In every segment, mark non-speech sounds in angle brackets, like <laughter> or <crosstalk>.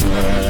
Yeah.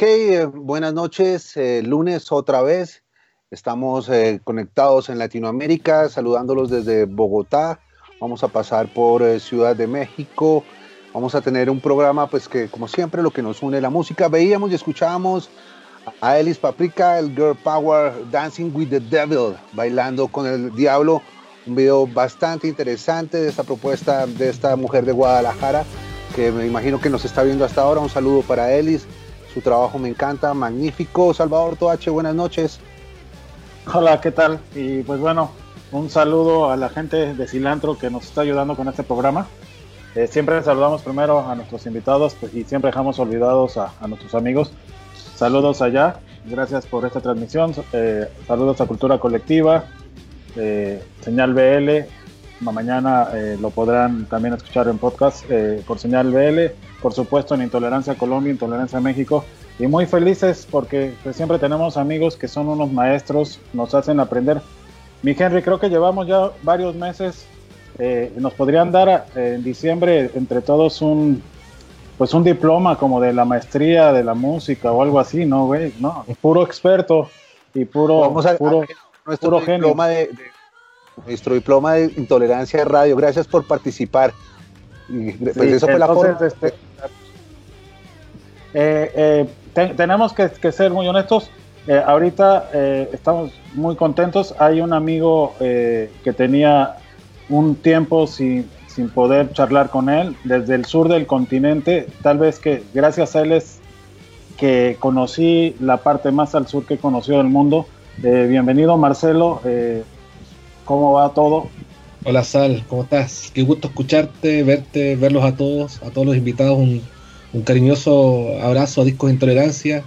Ok, eh, buenas noches. Eh, lunes otra vez. Estamos eh, conectados en Latinoamérica, saludándolos desde Bogotá. Vamos a pasar por Ciudad de México. Vamos a tener un programa, pues que como siempre lo que nos une la música. Veíamos y escuchábamos a Elis Paprika, el Girl Power Dancing with the Devil, bailando con el diablo. Un video bastante interesante de esta propuesta de esta mujer de Guadalajara, que me imagino que nos está viendo hasta ahora. Un saludo para Elis su trabajo me encanta, magnífico. Salvador Toache, buenas noches. Hola, ¿qué tal? Y pues bueno, un saludo a la gente de Cilantro que nos está ayudando con este programa. Eh, siempre saludamos primero a nuestros invitados pues, y siempre dejamos olvidados a, nuestros amigos. Saludos allá, gracias por esta transmisión. Eh, saludos a Cultura Colectiva, eh, Señal BL. Mañana lo podrán también escuchar en podcast por Señal BL por supuesto en Intolerancia Colombia, Intolerancia México, y muy felices porque pues, siempre tenemos amigos que son unos maestros, nos hacen aprender. Mi Henry, creo que llevamos ya varios meses, eh, nos podrían dar eh, en diciembre entre todos un, pues un diploma como de la maestría de la música o algo así, ¿no, güey? No, puro experto y puro, Vamos a, puro, nuestro diploma de, nuestro diploma de intolerancia de radio. Gracias por participar. Y pues eso fue la este, eh, eh, tenemos que, ser muy honestos. Eh, ahorita estamos muy contentos. Hay un amigo que tenía un tiempo sin, sin poder charlar con él desde el sur del continente. Tal vez que gracias a él es que conocí la parte más al sur que he conocido del mundo. bienvenido Marcelo. ¿Cómo va todo? Hola Sal, ¿cómo estás? Qué gusto escucharte, verte, verlos a todos, a todos los invitados. Un, cariñoso abrazo a Discos Intolerancia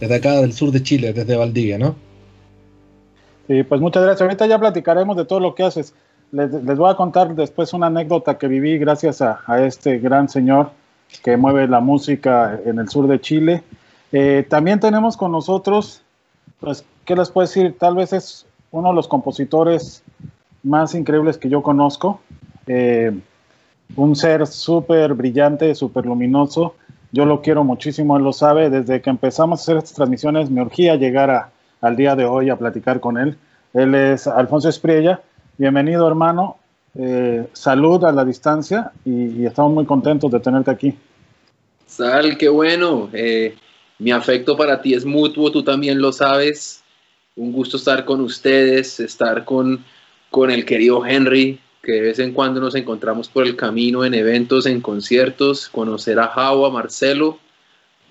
desde acá del sur de Chile, desde Valdivia, ¿no? Sí, pues muchas gracias. Ahorita ya platicaremos de todo lo que haces. Les, voy a contar después una anécdota que viví gracias a, este gran señor que mueve la música en el sur de Chile. Eh, también tenemos con nosotros, pues, ¿qué les puedo decir? Tal vez es uno de los compositores más increíbles que yo conozco. Eh, un ser súper brillante, súper luminoso. Yo lo quiero muchísimo, él lo sabe. Desde que empezamos a hacer estas transmisiones, me urgía llegar al día de hoy a platicar con él. Él es Alfonso Espriella. Bienvenido, hermano. Eh, salud a la distancia y, estamos muy contentos de tenerte aquí. Sal, qué bueno. Eh, mi afecto para ti es mutuo, tú también lo sabes. Un gusto estar con ustedes, estar con, con el querido Henry, que de vez en cuando nos encontramos por el camino en eventos, en conciertos, conocer a Jao, a Marcelo.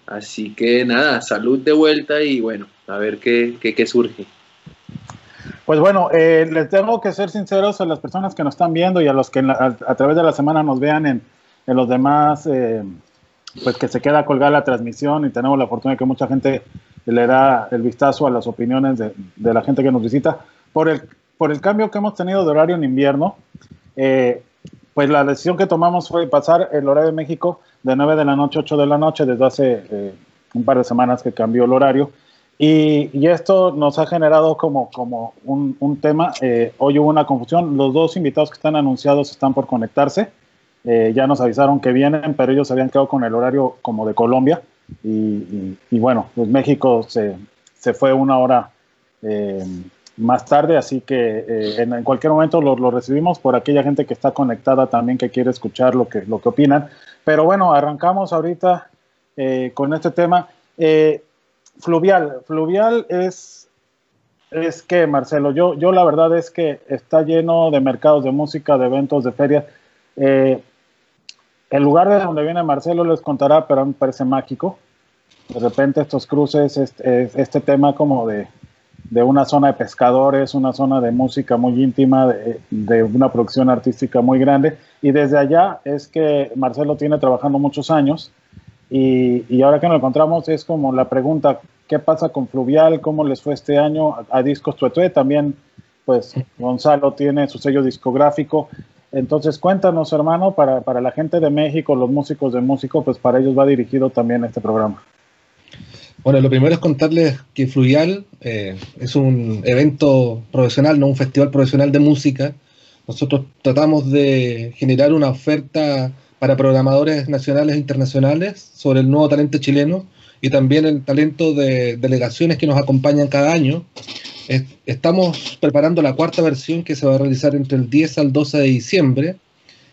Así que nada, salud de vuelta y bueno, a ver qué, qué, surge. Pues bueno, eh, les tengo que ser sinceros a las personas que nos están viendo y a los que a, través de la semana nos vean en, en los demás, eh, pues que se queda colgada la transmisión y tenemos la fortuna de que mucha gente le da el vistazo a las opiniones de la gente que nos visita. Por el, por el cambio que hemos tenido de horario en invierno, eh, pues la decisión que tomamos fue pasar el horario de México de 9 de la noche a 8 de la noche desde hace eh, un par de semanas que cambió el horario. Y, esto nos ha generado como, como un, tema. Eh, hoy hubo una confusión. Los dos invitados que están anunciados están por conectarse. ya nos avisaron que vienen, pero ellos habían quedado con el horario como de Colombia. Y, bueno, pues México se, se fue una hora más tarde, así que eh, en, cualquier momento lo, recibimos por aquella gente que está conectada también que quiere escuchar lo que, lo que opinan. Pero bueno, arrancamos ahorita eh, con este tema. Eh, fluvial, fluvial es, es que, Marcelo, yo, yo la verdad es que está lleno de mercados de música, de eventos, de ferias. el lugar de donde viene Marcelo les contará, pero me parece mágico. De repente estos cruces, este tema como de de una zona de pescadores, una zona de música muy íntima, de, una producción artística muy grande. Y desde allá es que Marcelo tiene trabajando muchos años. Y, ahora que nos encontramos es como la pregunta, ¿qué pasa con Fluvial? ¿Cómo les fue este año a, Discos Tuetue? También, pues, Gonzalo tiene su sello discográfico. Entonces, cuéntanos, hermano, para, para la gente de México, los músicos de músico, pues para ellos va dirigido también este programa. Bueno, lo primero es contarles que Fluvial eh, es un evento profesional, no un festival profesional de música. Nosotros tratamos de generar una oferta para programadores nacionales e internacionales sobre el nuevo talento chileno y también el talento de delegaciones que nos acompañan cada año. Estamos preparando la cuarta versión que se va a realizar entre el 10 al 12 de diciembre.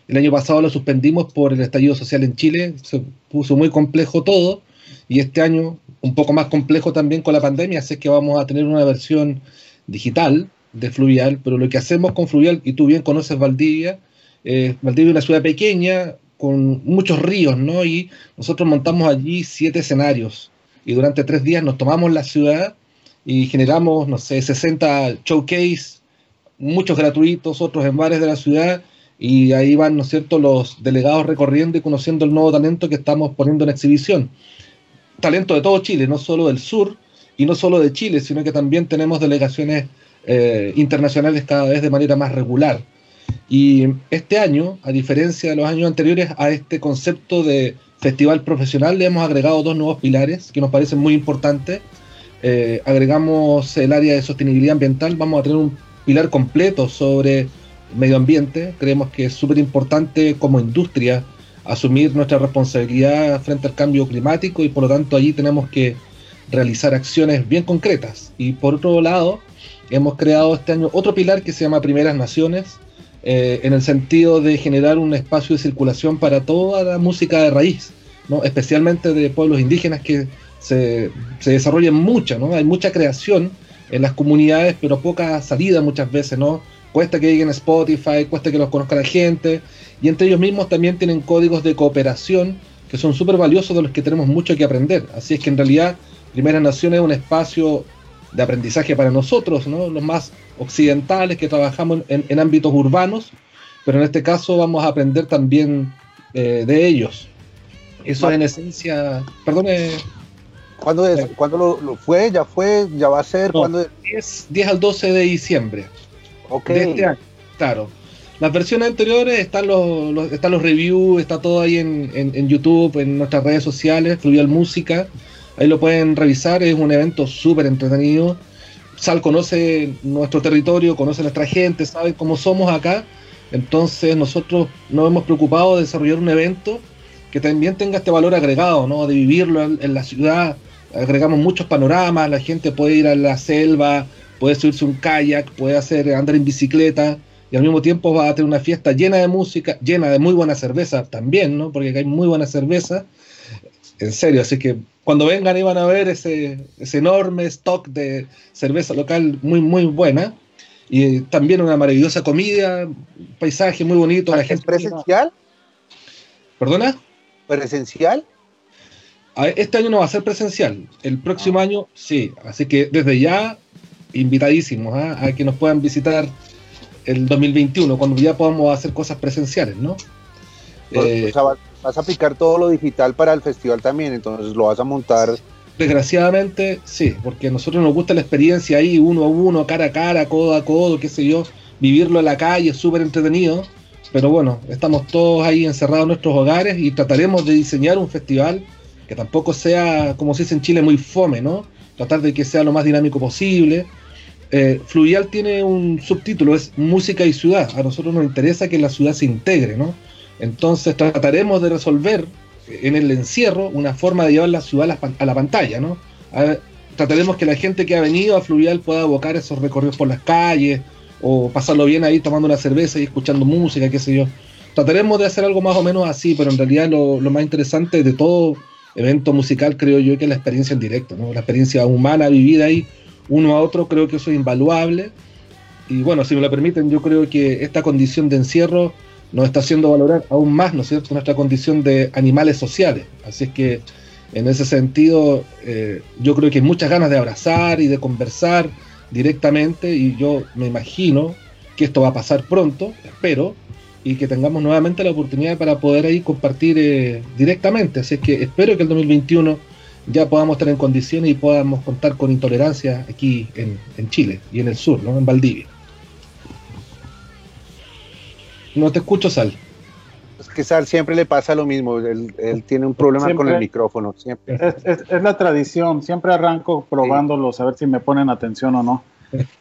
El año pasado lo suspendimos por el estallido social en Chile, se puso muy complejo todo y este año un poco más complejo también con la pandemia, así que vamos a tener una versión digital de Fluvial, pero lo que hacemos con Fluvial, y tú bien conoces Valdivia, eh, Valdivia es una ciudad pequeña con muchos ríos, ¿no? Y nosotros montamos allí siete escenarios y durante tres días nos tomamos la ciudad y generamos, no sé, 60 showcase, muchos gratuitos, otros en bares de la ciudad, y ahí van, ¿no es cierto?, los delegados recorriendo y conociendo el nuevo talento que estamos poniendo en exhibición talento de todo Chile, no solo del sur y no solo de Chile, sino que también tenemos delegaciones eh, internacionales cada vez de manera más regular. Y este año, a diferencia de los años anteriores, a este concepto de festival profesional le hemos agregado dos nuevos pilares que nos parecen muy importantes. Eh, agregamos el área de sostenibilidad ambiental, vamos a tener un pilar completo sobre medio ambiente, creemos que es súper importante como industria asumir nuestra responsabilidad frente al cambio climático y por lo tanto allí tenemos que realizar acciones bien concretas. Y por otro lado, hemos creado este año otro pilar que se llama Primeras Naciones, eh, en el sentido de generar un espacio de circulación para toda la música de raíz, ¿no? especialmente de pueblos indígenas que se, se desarrollan mucha, ¿no? hay mucha creación en las comunidades, pero poca salida muchas veces, ¿no? Cuesta que lleguen a Spotify, cuesta que los conozca la gente, y entre ellos mismos también tienen códigos de cooperación que son súper valiosos de los que tenemos mucho que aprender. Así es que en realidad Primera Nación es un espacio de aprendizaje para nosotros, ¿no? los más occidentales que trabajamos en, ámbitos urbanos, pero en este caso vamos a aprender también eh, de ellos. Eso en esencia, perdone. ¿Cuándo, es? ¿Cuándo lo, fue? ¿Ya fue? ¿Ya va a ser? No, 10, 10, al 12 de diciembre. Ok. De este año, claro. Las versiones anteriores están los, están los reviews, está todo ahí en, en, YouTube, en nuestras redes sociales, Fluvial Música. Ahí lo pueden revisar, es un evento súper entretenido. Sal conoce nuestro territorio, conoce nuestra gente, sabe cómo somos acá. Entonces nosotros nos hemos preocupado de desarrollar un evento que también tenga este valor agregado, ¿no? De vivirlo en la ciudad. Agregamos muchos panoramas, la gente puede ir a la selva, puede subirse un kayak, puede hacer andar en bicicleta y al mismo tiempo va a tener una fiesta llena de música, llena de muy buena cerveza también, ¿no? Porque hay muy buena cerveza. En serio, así que cuando vengan y van a ver ese, ese enorme stock de cerveza local muy, muy buena. Y también una maravillosa comida, paisaje muy bonito. La gente presencial? ¿Perdona? ¿Presencial? Este año no va a ser presencial, el próximo ah. año sí, así que desde ya invitadísimos ¿ah? a que nos puedan visitar el 2021, cuando ya podamos hacer cosas presenciales, ¿no? Eh, vas a aplicar todo lo digital para el festival también, entonces lo vas a montar. Desgraciadamente, sí, porque a nosotros nos gusta la experiencia ahí, uno a uno, cara a cara, codo a codo, qué sé yo, vivirlo en la calle, súper entretenido, pero bueno, estamos todos ahí encerrados en nuestros hogares y trataremos de diseñar un festival que tampoco sea, como se dice en Chile, muy fome, ¿no? Tratar de que sea lo más dinámico posible. Eh, Fluvial tiene un subtítulo, es Música y Ciudad. A nosotros nos interesa que la ciudad se integre, ¿no? Entonces trataremos de resolver en el encierro una forma de llevar la ciudad a la, pantalla, ¿no? trataremos que la gente que ha venido a Fluvial pueda abocar esos recorridos por las calles o pasarlo bien ahí tomando una cerveza y escuchando música, qué sé yo. Trataremos de hacer algo más o menos así, pero en realidad lo, lo más interesante de todo evento musical creo yo que es la experiencia en directo, ¿no? la experiencia humana vivida ahí uno a otro, creo que eso es invaluable. Y bueno, si me lo permiten, yo creo que esta condición de encierro nos está haciendo valorar aún más, ¿no es cierto?, nuestra condición de animales sociales. Así es que en ese sentido, eh, yo creo que hay muchas ganas de abrazar y de conversar directamente y yo me imagino que esto va a pasar pronto, espero, y que tengamos nuevamente la oportunidad para poder ahí compartir eh, directamente. Así es que espero que el 2021 ya podamos estar en condiciones y podamos contar con intolerancia aquí en, Chile y en el sur, ¿no? en Valdivia. No te escucho, Sal. Es que Sal siempre le pasa lo mismo, él, tiene un problema con el micrófono. Siempre. Es, la tradición, siempre arranco probándolos a ver si me ponen atención o no.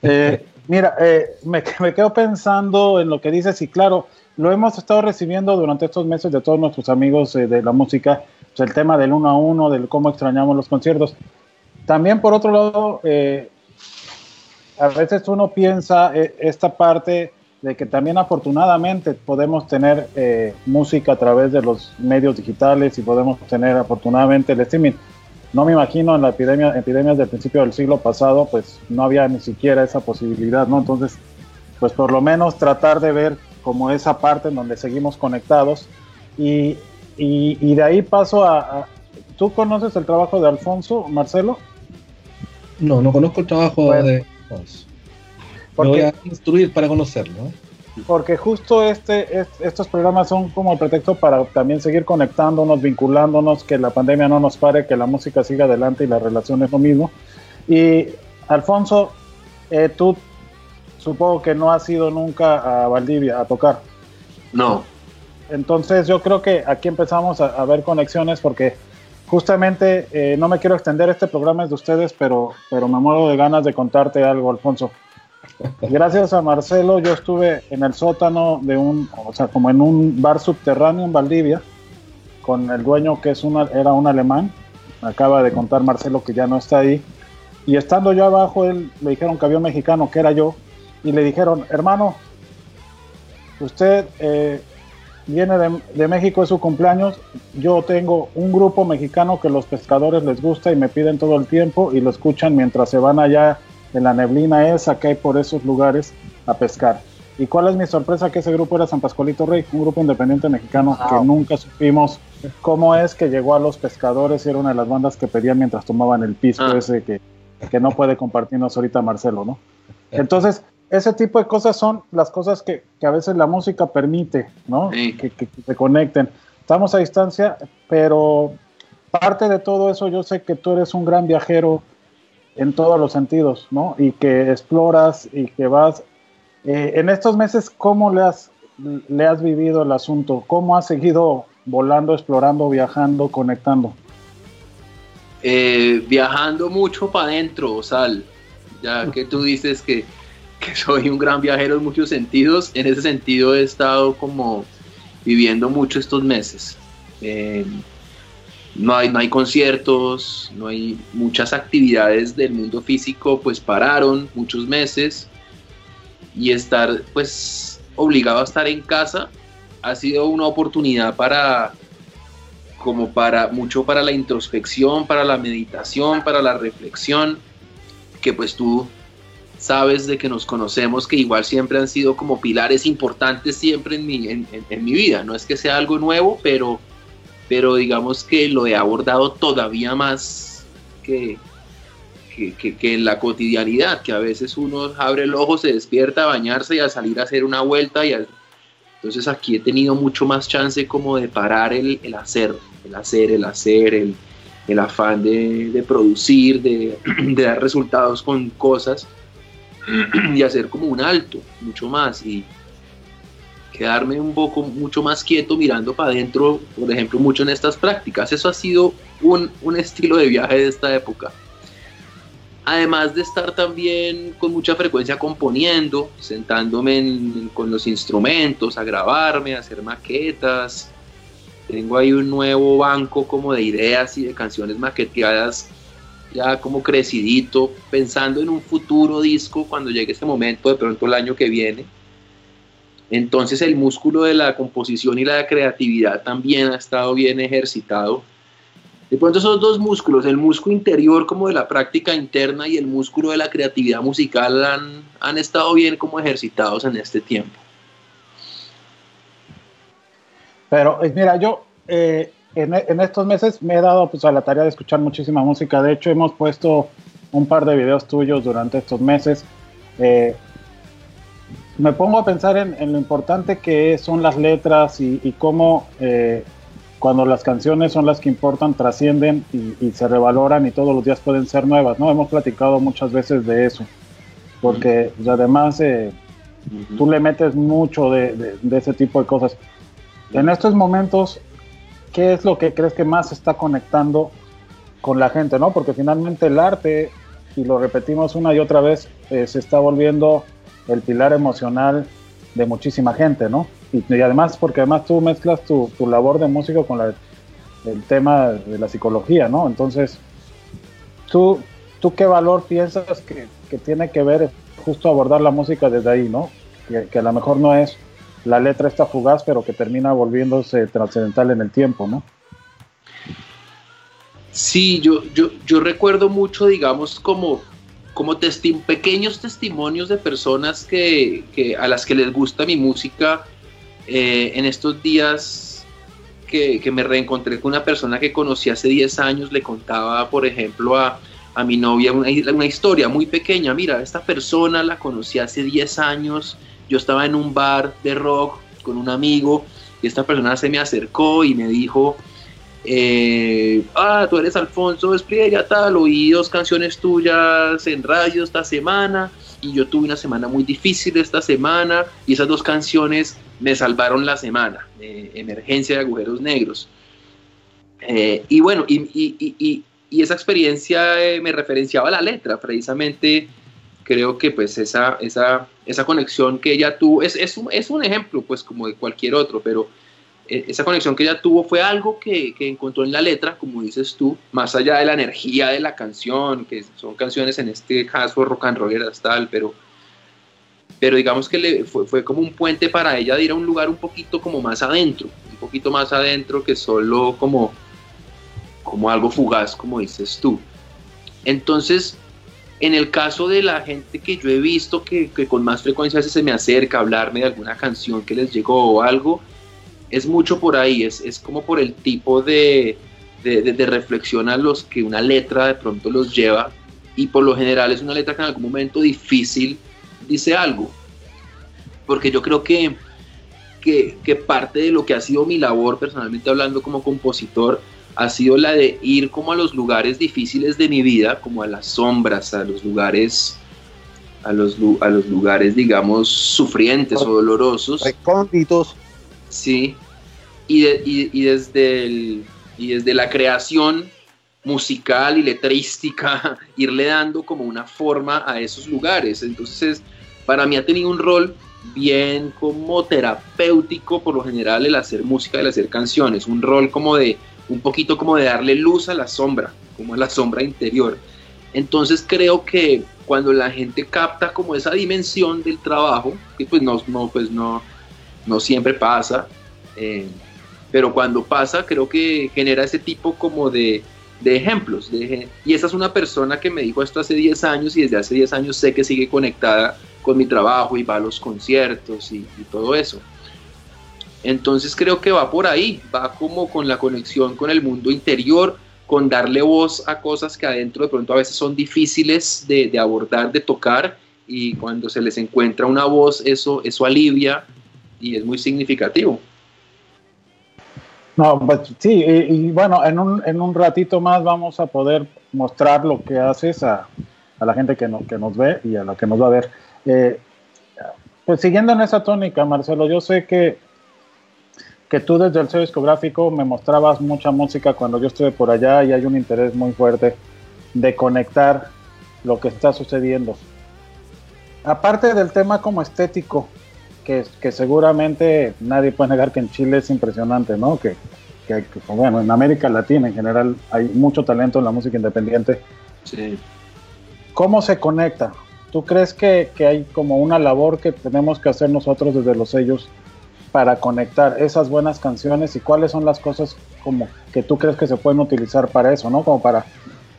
Eh, <laughs> mira, eh, me, me, quedo pensando en lo que dices y claro, lo hemos estado recibiendo durante estos meses de todos nuestros amigos eh, de la música, el tema del uno a uno, del cómo extrañamos los conciertos. También por otro lado, eh, a veces uno piensa eh, esta parte de que también afortunadamente podemos tener música a través de los medios digitales y podemos tener afortunadamente el streaming. No me imagino en la epidemia, epidemias del principio del siglo pasado, pues no había ni siquiera esa posibilidad, ¿no? Entonces, pues por lo menos tratar de ver como esa parte en donde seguimos conectados. Y, y, de ahí paso a, ¿Tú conoces el trabajo de Alfonso, Marcelo? No, no conozco el trabajo de Alfonso. voy a instruir para conocerlo. Porque justo este, estos programas son como el pretexto para también seguir conectándonos, vinculándonos, que la pandemia no nos pare, que la música siga adelante y la relación es lo mismo. Y Alfonso, eh, tú supongo que no has ido nunca a Valdivia a tocar. No. Entonces yo creo que aquí empezamos a, ver conexiones porque justamente eh, no me quiero extender este programa es de ustedes, pero, pero me muero de ganas de contarte algo, Alfonso. Gracias a Marcelo, yo estuve en el sótano de un, o sea, como en un bar subterráneo en Valdivia, con el dueño que es una, era un alemán. Acaba de contar Marcelo que ya no está ahí. Y estando yo abajo, él le dijeron que había un mexicano, que era yo, y le dijeron, hermano, usted eh, viene de, México, es su cumpleaños, yo tengo un grupo mexicano que los pescadores les gusta y me piden todo el tiempo y lo escuchan mientras se van allá en la neblina esa que hay por esos lugares a pescar. ¿Y cuál es mi sorpresa? Que ese grupo era San Pascualito Rey, un grupo independiente mexicano que nunca supimos cómo es que llegó a los pescadores y era una de las bandas que pedían mientras tomaban el pisco ah. ese que, que no puede compartirnos ahorita Marcelo, ¿no? Entonces, ese tipo de cosas son las cosas que, a veces la música permite, ¿no? Que, se conecten. Estamos a distancia, pero parte de todo eso yo sé que tú eres un gran viajero en todos los sentidos, ¿no? Y que exploras y que vas. Eh, en estos meses, ¿cómo le has, le has vivido el asunto? ¿Cómo has seguido volando, explorando, viajando, conectando? Eh, viajando mucho para adentro, Sal. Ya que tú dices que que soy un gran viajero en muchos sentidos. En ese sentido he estado como viviendo mucho estos meses. Eh, no hay, no hay conciertos, no hay muchas actividades del mundo físico, pues pararon muchos meses y estar pues obligado a estar en casa ha sido una oportunidad para como para mucho para la introspección, para la meditación, para la reflexión, que pues tú sabes de que nos conocemos, que igual siempre han sido como pilares importantes siempre en mi, en, mi vida. No es que sea algo nuevo, pero, pero digamos que lo he abordado todavía más que, que, que, en la cotidianidad, que a veces uno abre el ojo, se despierta a bañarse y a salir a hacer una vuelta y entonces aquí he tenido mucho más chance como de parar el, el hacer, el hacer, el hacer, el, el afán de, de producir, de, <clears throat> de, dar resultados con cosas <clears throat> y hacer como un alto, mucho más, y quedarme un poco mucho más quieto mirando para adentro, por ejemplo, mucho en estas prácticas. Eso ha sido un, un estilo de viaje de esta época. Además de estar también con mucha frecuencia componiendo, sentándome con los instrumentos, a grabarme, a hacer maquetas. Tengo ahí un nuevo banco como de ideas y de canciones maqueteadas ya como crecidito, pensando en un futuro disco cuando llegue ese momento, de pronto el año que viene. Entonces el músculo de la composición y la creatividad también ha estado bien ejercitado. De pronto esos dos músculos, el músculo interior como de la práctica interna y el músculo de la creatividad musical han, han estado bien como ejercitados en este tiempo. Pero mira, yo eh, en, estos meses me he dado pues, a la tarea de escuchar muchísima música. De hecho, hemos puesto un par de videos tuyos durante estos meses. Eh, me pongo a pensar en, lo importante que son las letras y, cómo eh, cuando las canciones son las que importan, trascienden y, se revaloran y todos los días pueden ser nuevas, ¿no? Hemos platicado muchas veces de eso, porque pues, además eh, tú le metes mucho de, de, ese tipo de cosas. En estos momentos, ¿qué es lo que crees que más está conectando con la gente, no? Porque finalmente el arte, y lo repetimos una y otra vez, eh, se está volviendo el pilar emocional de muchísima gente, ¿no? Y, además, porque además tú mezclas tu, labor de músico con el tema de la psicología, ¿no? Entonces, ¿tú, tú qué valor piensas que, tiene que ver justo abordar la música desde ahí, ¿no? Que, que a lo mejor no es la letra está fugaz, pero que termina volviéndose trascendental en el tiempo, ¿no? Sí, yo, yo, yo recuerdo mucho, digamos, como, como pequeños testimonios de personas que, que, a las que les gusta mi música. Eh, en estos días que, que, me reencontré con una persona que conocí hace 10 años, le contaba, por ejemplo, a, a mi novia una, una, historia muy pequeña. Mira, esta persona la conocí hace 10 años yo estaba en un bar de rock con un amigo y esta persona se me acercó y me dijo, eh, ah, tú eres Alfonso Espriella, tal, oí dos canciones tuyas en radio esta semana y yo tuve una semana muy difícil esta semana y esas dos canciones me salvaron la semana, Emergencia de Agujeros Negros. Eh, y bueno, y, esa experiencia eh, me referenciaba a la letra, precisamente creo que pues esa, esa, esa conexión que ella tuvo, es, es, un, es un ejemplo pues como de cualquier otro, pero eh, esa conexión que ella tuvo fue algo que, que, encontró en la letra, como dices tú, más allá de la energía de la canción, que son canciones en este caso rock and rolleras tal, pero, pero digamos que le, fue, fue, como un puente para ella de ir a un lugar un poquito como más adentro, un poquito más adentro que solo como, como algo fugaz, como dices tú. Entonces, en el caso de la gente que yo he visto que, con más frecuencia se me acerca a hablarme de alguna canción que les llegó o algo, es mucho por ahí, es, es como por el tipo de, de, reflexión a los que una letra de pronto los lleva y por lo general es una letra que en algún momento difícil dice algo. Porque yo creo que, que, que parte de lo que ha sido mi labor personalmente hablando como compositor, ha sido la de ir como a los lugares difíciles de mi vida, como a las sombras, a los lugares, a los, a los lugares, digamos, sufrientes o dolorosos. Recónditos. Sí, y, y, desde el, y desde la creación musical y letrística, <laughs> irle dando como una forma a esos lugares. Entonces, para mí ha tenido un rol bien como terapéutico por lo general el hacer música, el hacer canciones, un rol como de un poquito como de darle luz a la sombra, como a la sombra interior. Entonces creo que cuando la gente capta como esa dimensión del trabajo, que pues no, no, pues no, no siempre pasa, eh, pero cuando pasa creo que genera ese tipo como de, de ejemplos. De, y esa es una persona que me dijo esto hace 10 años y desde hace 10 años sé que sigue conectada con mi trabajo y va a los conciertos y, y todo eso. Entonces creo que va por ahí, va como con la conexión con el mundo interior, con darle voz a cosas que adentro de pronto a veces son difíciles de, abordar, de tocar, y cuando se les encuentra una voz, eso, eso alivia y es muy significativo. No, pues sí, y, y bueno, en un, en un, ratito más vamos a poder mostrar lo que haces a, a la gente que, no, que, nos ve y a la que nos va a ver. Eh, pues siguiendo en esa tónica, Marcelo, yo sé que, que tú desde el sello discográfico me mostrabas mucha música cuando yo estuve por allá y hay un interés muy fuerte de conectar lo que está sucediendo. Aparte del tema como estético, que, que, seguramente nadie puede negar que en Chile es impresionante, ¿no? Que, que, que, bueno, en América Latina en general hay mucho talento en la música independiente. Sí. ¿Cómo se conecta? ¿Tú crees que, hay como una labor que tenemos que hacer nosotros desde los sellos para conectar esas buenas canciones y cuáles son las cosas como que tú crees que se pueden utilizar para eso, ¿no? Como para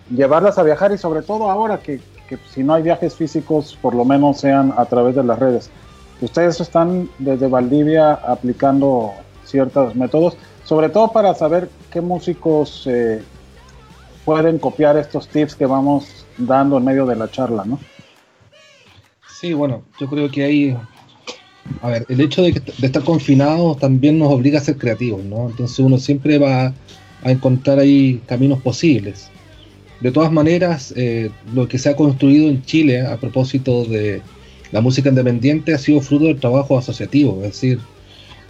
llevarlas a viajar y sobre todo ahora que, que si no hay viajes físicos, por lo menos sean a través de las redes. Ustedes están desde Valdivia aplicando ciertos métodos, sobre todo para saber qué músicos eh, pueden copiar estos tips que vamos dando en medio de la charla, ¿no? Sí, bueno, yo creo que hay, a ver, el hecho de, que, de estar confinados también nos obliga a ser creativos, ¿no? Entonces uno siempre va a encontrar ahí caminos posibles. De todas maneras, eh, lo que se ha construido en Chile a propósito de, la música independiente ha sido fruto del trabajo asociativo, es decir,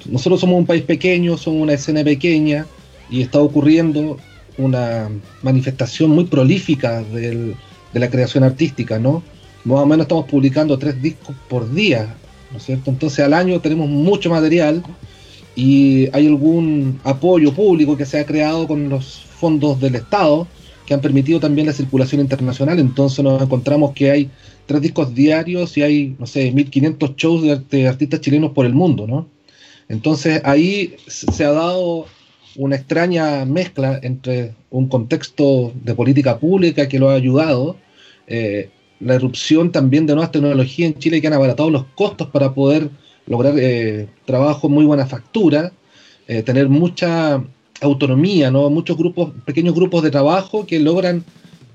nosotros somos un país pequeño, somos una escena pequeña y está ocurriendo una manifestación muy prolífica del, de la creación artística, ¿no? Más o menos estamos publicando tres discos por día, ¿no cierto? Entonces al año tenemos mucho material y hay algún apoyo público que se ha creado con los fondos del Estado que han permitido también la circulación internacional, entonces nos encontramos que hay tres discos diarios y hay, no sé, 1500 shows de, de, artistas chilenos por el mundo, ¿no? Entonces ahí se ha dado una extraña mezcla entre un contexto de política pública que lo ha ayudado, eh, la erupción también de nuevas tecnologías en Chile que han abaratado los costos para poder lograr eh, trabajo muy buena factura, eh, tener mucha autonomía, ¿no? muchos grupos, pequeños grupos de trabajo que logran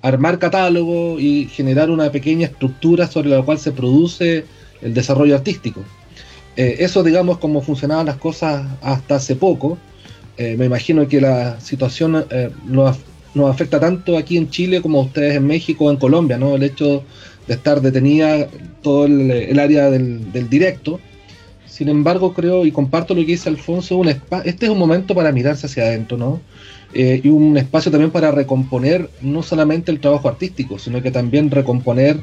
armar catálogo y generar una pequeña estructura sobre la cual se produce el desarrollo artístico. Eh, eso, digamos, como funcionaban las cosas hasta hace poco. Eh, me imagino que la situación eh, nos, afecta tanto aquí en Chile como a ustedes en México o en Colombia, ¿no? El hecho de estar detenida todo el, área del, directo. Sin embargo, creo y comparto lo que dice Alfonso, un este es un momento para mirarse hacia adentro, ¿no? eh, y un espacio también para recomponer no solamente el trabajo artístico, sino que también recomponer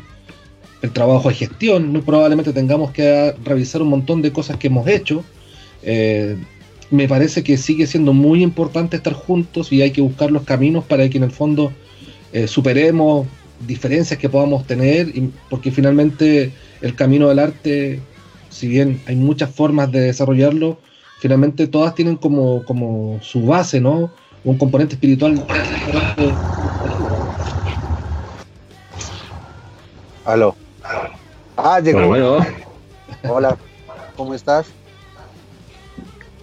el trabajo de gestión. Probablemente tengamos que revisar un montón de cosas que hemos hecho. Eh, me parece que sigue siendo muy importante estar juntos y hay que buscar los caminos para que en el fondo eh, superemos diferencias que podamos tener, y, porque finalmente el camino del arte, si bien hay muchas formas de desarrollarlo, finalmente todas tienen como, como su base, ¿no? un componente espiritual. Aló. Ah, llegó. Bueno, bueno. Hola, ¿cómo estás?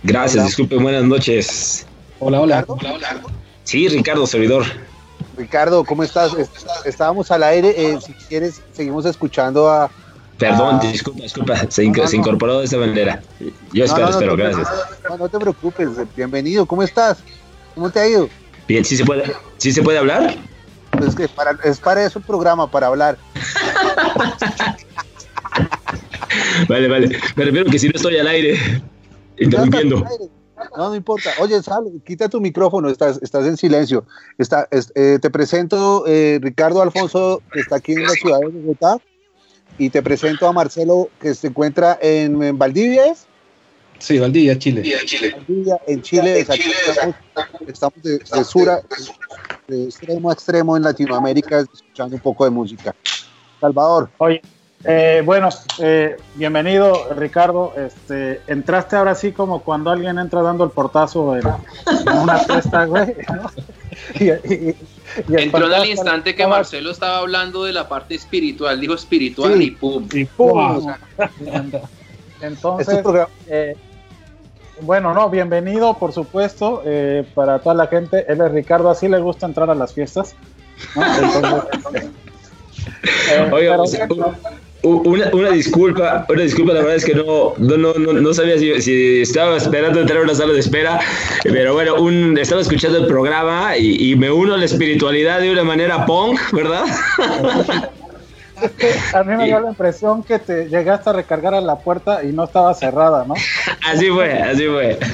Gracias, hola. disculpe, buenas noches. Hola, hola. hola, hola. Sí, Ricardo, servidor. Ricardo, ¿cómo estás? Estábamos al aire, eh, si quieres, seguimos escuchando a... Perdón, a... disculpa, disculpa, se, inc no, no, se, incorporó de esa manera. Yo espero, no, espero, gracias. No, te preocupes, bienvenido, ¿cómo estás? ¿Cómo te ha ido? Bien, ¿sí se puede, ¿sí se puede hablar? Es que para, es para eso el programa, para hablar. <laughs> vale, vale. Me refiero que si no estoy al aire, interrumpiendo. No, no importa. Oye, sal, quita tu micrófono, estás, estás en silencio. Está, es, eh, te presento eh, Ricardo Alfonso, que está aquí en la ciudad de Bogotá, y te presento a Marcelo, que se encuentra en, en Valdivia. ¿es? Sí, Valdivia, Chile. Valdivia, en Chile, estamos, estamos de, de, sur a, de extremo a extremo en Latinoamérica escuchando un poco de música. Salvador. Oye, eh, bueno, eh, bienvenido Ricardo. Este, entraste ahora sí como cuando alguien entra dando el portazo en, en una fiesta, güey. ¿no? Y, y, y Entró en el instante que Marcelo estaba hablando de la parte espiritual, dijo espiritual sí, y pum. Y pum. Wow. Entonces, eh, bueno, no, bienvenido, por supuesto, eh, para toda la gente. Él es Ricardo, así le gusta entrar a las fiestas. ¿no? Entonces, <laughs> eh, Oiga, pero, una, una, disculpa, una disculpa, la verdad es que no, no, no, no sabía si, si, estaba esperando entrar a una sala de espera, pero bueno, un, estaba escuchando el programa y, y, me uno a la espiritualidad de una manera punk, ¿verdad? <laughs> A mí me dio la impresión que te llegaste a recargar a la puerta y no estaba cerrada, ¿no? Así fue, así fue. <laughs>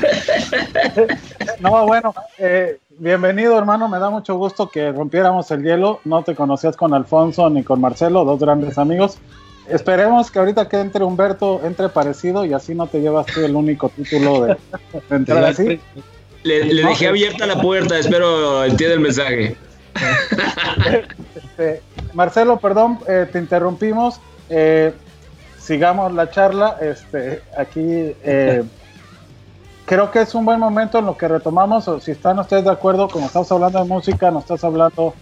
No, bueno, eh, bienvenido hermano, me da mucho gusto que rompiéramos el hielo. No te conocías con Alfonso ni con Marcelo, dos grandes amigos. Esperemos que ahorita que entre Humberto entre parecido y así no te llevas tú el único título de, de entrar así. Le, le dejé abierta la puerta, espero entienda el mensaje. Este, Marcelo, perdón, eh, te interrumpimos. Eh, sigamos la charla. Este, aquí eh, creo que es un buen momento en lo que retomamos. O si están ustedes de acuerdo, como estamos hablando de música, nos estás hablando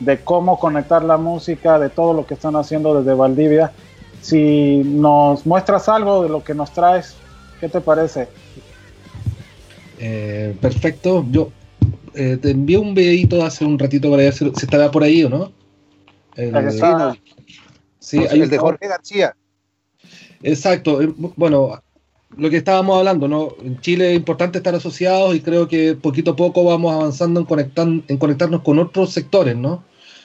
de cómo conectar la música, de todo lo que están haciendo desde Valdivia. Si nos muestras algo de lo que nos traes, ¿qué te parece? Eh, perfecto. Yo eh, te envié un videito hace un ratito para ver si, si estaba por ahí o no. El, sí, no. sí hay el de Jorge García. Exacto. Eh, bueno, lo que estábamos hablando, ¿no? En Chile es importante estar asociados y creo que poquito a poco vamos avanzando en, en conectarnos con otros sectores, ¿no?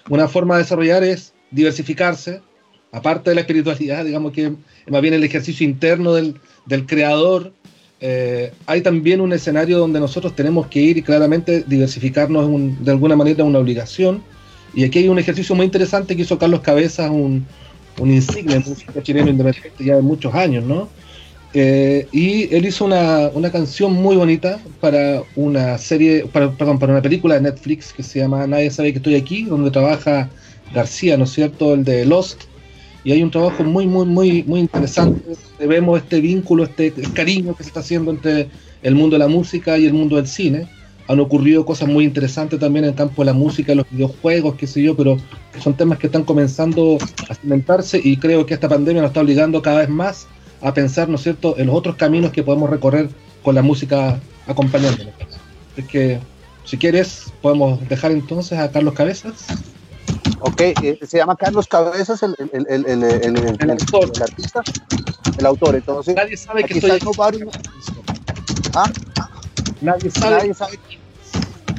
Una forma de desarrollar es diversificarse, aparte de la espiritualidad, digamos que más bien el ejercicio interno del, del creador, eh, hay también un escenario donde nosotros tenemos que ir y claramente diversificarnos de alguna manera una obligación. Y aquí hay un ejercicio muy interesante que hizo Carlos Cabezas, un, un insigne música chileno independiente ya de muchos años, ¿no? Eh, y él hizo una, una, canción muy bonita para una serie, para, para una película de Netflix que se llama Nadie sabe que estoy aquí, donde trabaja García, ¿no es cierto? El de Lost. Y hay un trabajo muy, muy, muy, muy interesante. Vemos este vínculo, este cariño que se está haciendo entre el mundo de la música y el mundo del cine. Han ocurrido cosas muy interesantes también en el campo de la música, los videojuegos, qué sé yo, pero son temas que están comenzando a cimentarse y creo que esta pandemia nos está obligando cada vez más a pensar, ¿no es cierto?, en los otros caminos que podemos recorrer con la música acompañándonos. Es que, si quieres, podemos dejar entonces a Carlos Cabezas. Ok, eh, se llama Carlos Cabezas el, el, el, el, el, el autor. el artista, el autor. Entonces, nadie sabe que estoy. ¿Ah? Nadie sabe. Nadie sabe,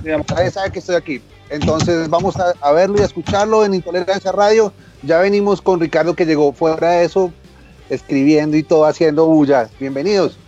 nadie sabe que estoy aquí. Entonces vamos a, a, verlo y a escucharlo en Intolerancia Radio. Ya venimos con Ricardo que llegó fuera de eso, escribiendo y todo, haciendo bulla. Bienvenidos.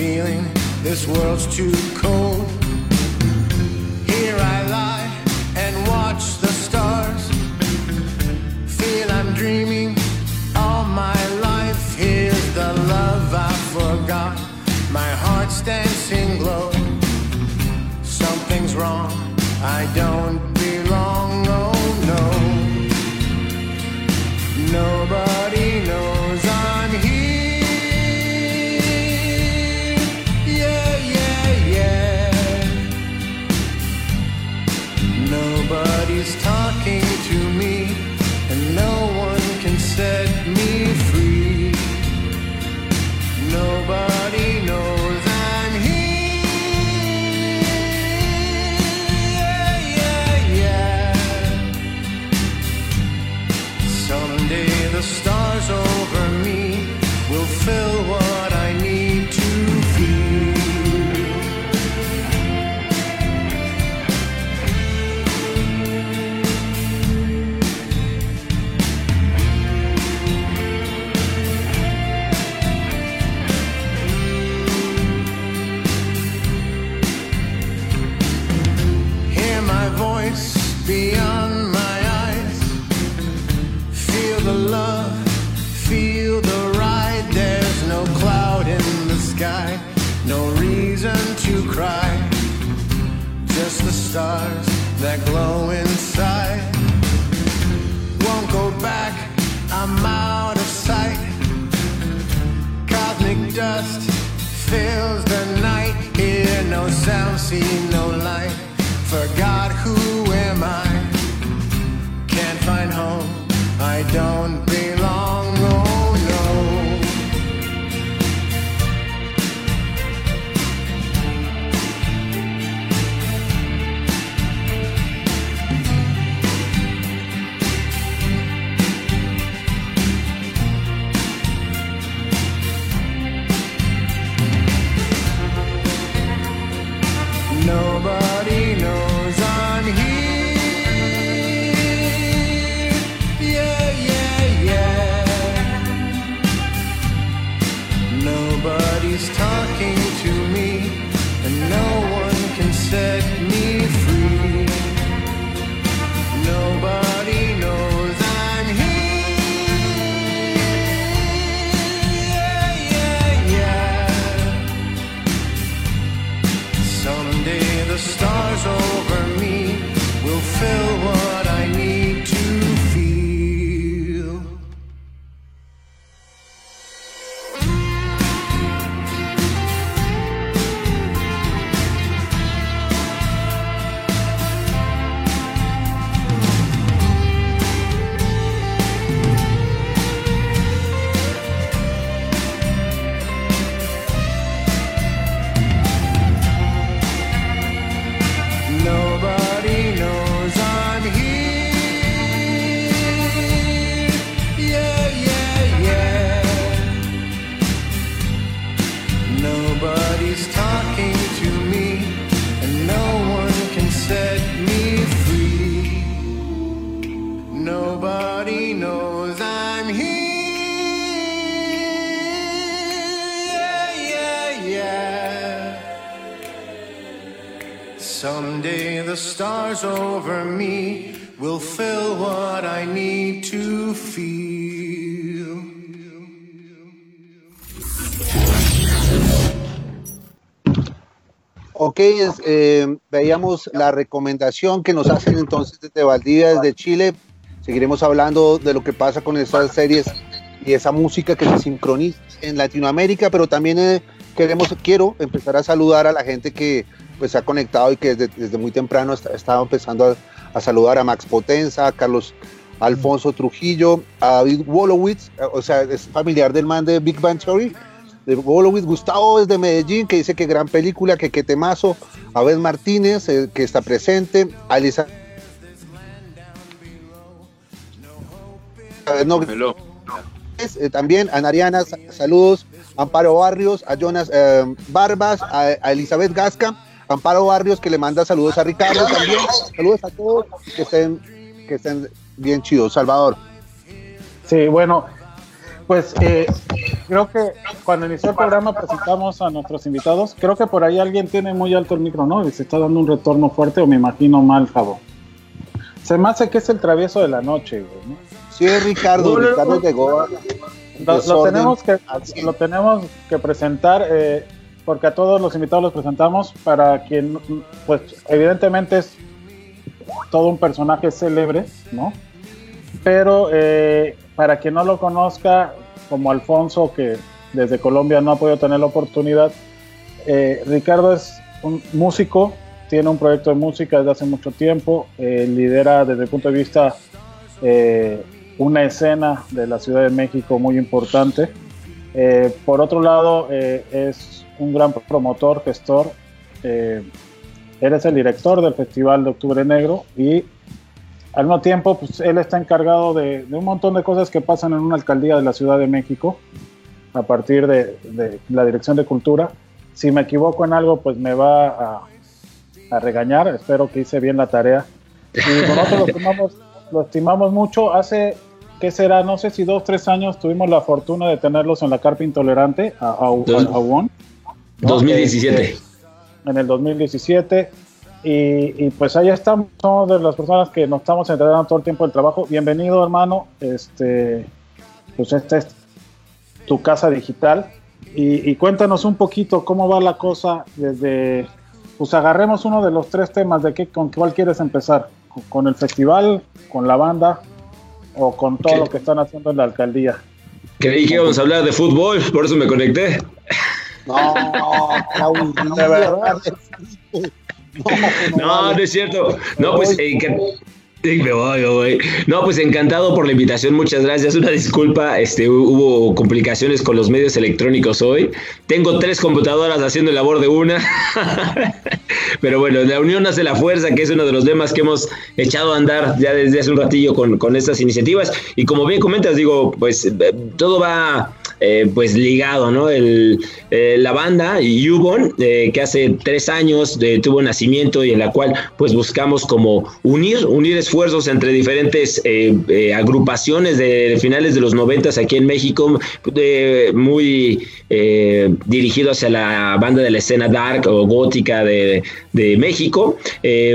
Feeling, this world's too cold. Here I lie and watch the stars. Feel I'm dreaming all my life. Here's the love I forgot. My heart's dancing glow. Something's wrong. I don't belong. Oh no. Nobody talking stars that glow inside. Won't go back, I'm out of sight. Cosmic dust fills the night. Hear no sound, see no eh, veíamos la recomendación que nos hacen entonces desde Valdivia, desde Chile. Seguiremos hablando de lo que pasa con estas series y esa música que se sincroniza en Latinoamérica, pero también eh, queremos, quiero empezar a saludar a la gente que pues ha conectado y que desde, desde muy temprano está, estaba empezando a, a saludar a Max Potenza, a Carlos Alfonso Trujillo, a David Wolowitz, eh, o sea, es familiar del man de Big Bang Theory, de Wolowitz, Gustavo desde Medellín, que dice que gran película, que qué temazo, Abel Martínez, eh, que está presente, a Elisa... A ver, no, eh, también a Nariana, sa- saludos, Amparo Barrios, a Jonas eh, Barbas, a, a Elizabeth Gasca, Amparo Barrios que le manda saludos a Ricardo también, saludos a todos, que estén, que estén bien chidos, Salvador. Sí, bueno, pues eh, creo que cuando inició el programa presentamos a nuestros invitados. Creo que por ahí alguien tiene muy alto el micro, ¿no? Y se está dando un retorno fuerte o me imagino mal, Javo. Se me hace que es el travieso de la noche, güey, ¿no? Sí, es Ricardo, No, no, no. Ricardo llegó a- Lo, lo tenemos que, lo tenemos que presentar eh, porque a todos los invitados los presentamos para quien, pues evidentemente es todo un personaje célebre, ¿no? Pero eh, para quien no lo conozca, como Alfonso, que desde Colombia no ha podido tener la oportunidad, eh, Ricardo es un músico, tiene un proyecto de música desde hace mucho tiempo, eh, lidera desde el punto de vista eh, una escena de la Ciudad de México muy importante. Eh, por otro lado, es un gran promotor, gestor. Eres el director del Festival de Octubre Negro y al mismo tiempo, pues él está encargado de, de un montón de cosas que pasan en una alcaldía de la Ciudad de México a partir de, de la Dirección de Cultura. Si me equivoco en algo, pues me va a, a regañar. Espero que hice bien la tarea. Y nosotros lo estimamos, lo estimamos mucho. Hace, ¿qué será? No sé si dos, tres años tuvimos la fortuna de tenerlos en la carpa intolerante a, a, a- a UON, ¿no? 2017. Este, en el 2017. Y, pues ahí estamos, somos de las personas que nos estamos entregando todo el tiempo del trabajo. Bienvenido, hermano. Este, pues esta es tu casa digital. Y, cuéntanos un poquito cómo va la cosa desde, pues agarremos uno de los tres temas de qué, con cuál quieres empezar, con, el festival, con la banda o con todo lo que están haciendo en la alcaldía. Creí que íbamos a hablar de fútbol, por eso me conecté. No, no, de verdad. No, no, es cierto. No, pues eh, me voy, me voy. No, pues encantado por la invitación, muchas gracias. Una disculpa, este, hubo complicaciones con los medios electrónicos hoy. Tengo tres computadoras haciendo el labor de una. <laughs> Pero bueno, la unión hace la fuerza, que es uno de los temas que hemos echado a andar ya desde hace un ratillo con, con estas iniciativas. Y como bien comentas, digo, pues eh, todo va eh, pues ligado, ¿no? El, eh, la banda Yubon, eh, que hace tres años tuvo nacimiento y en la cual pues buscamos como unir, unir esfuerzos entre diferentes agrupaciones de finales de los noventas aquí en México, muy dirigido hacia la banda de la escena dark o gótica de, de México.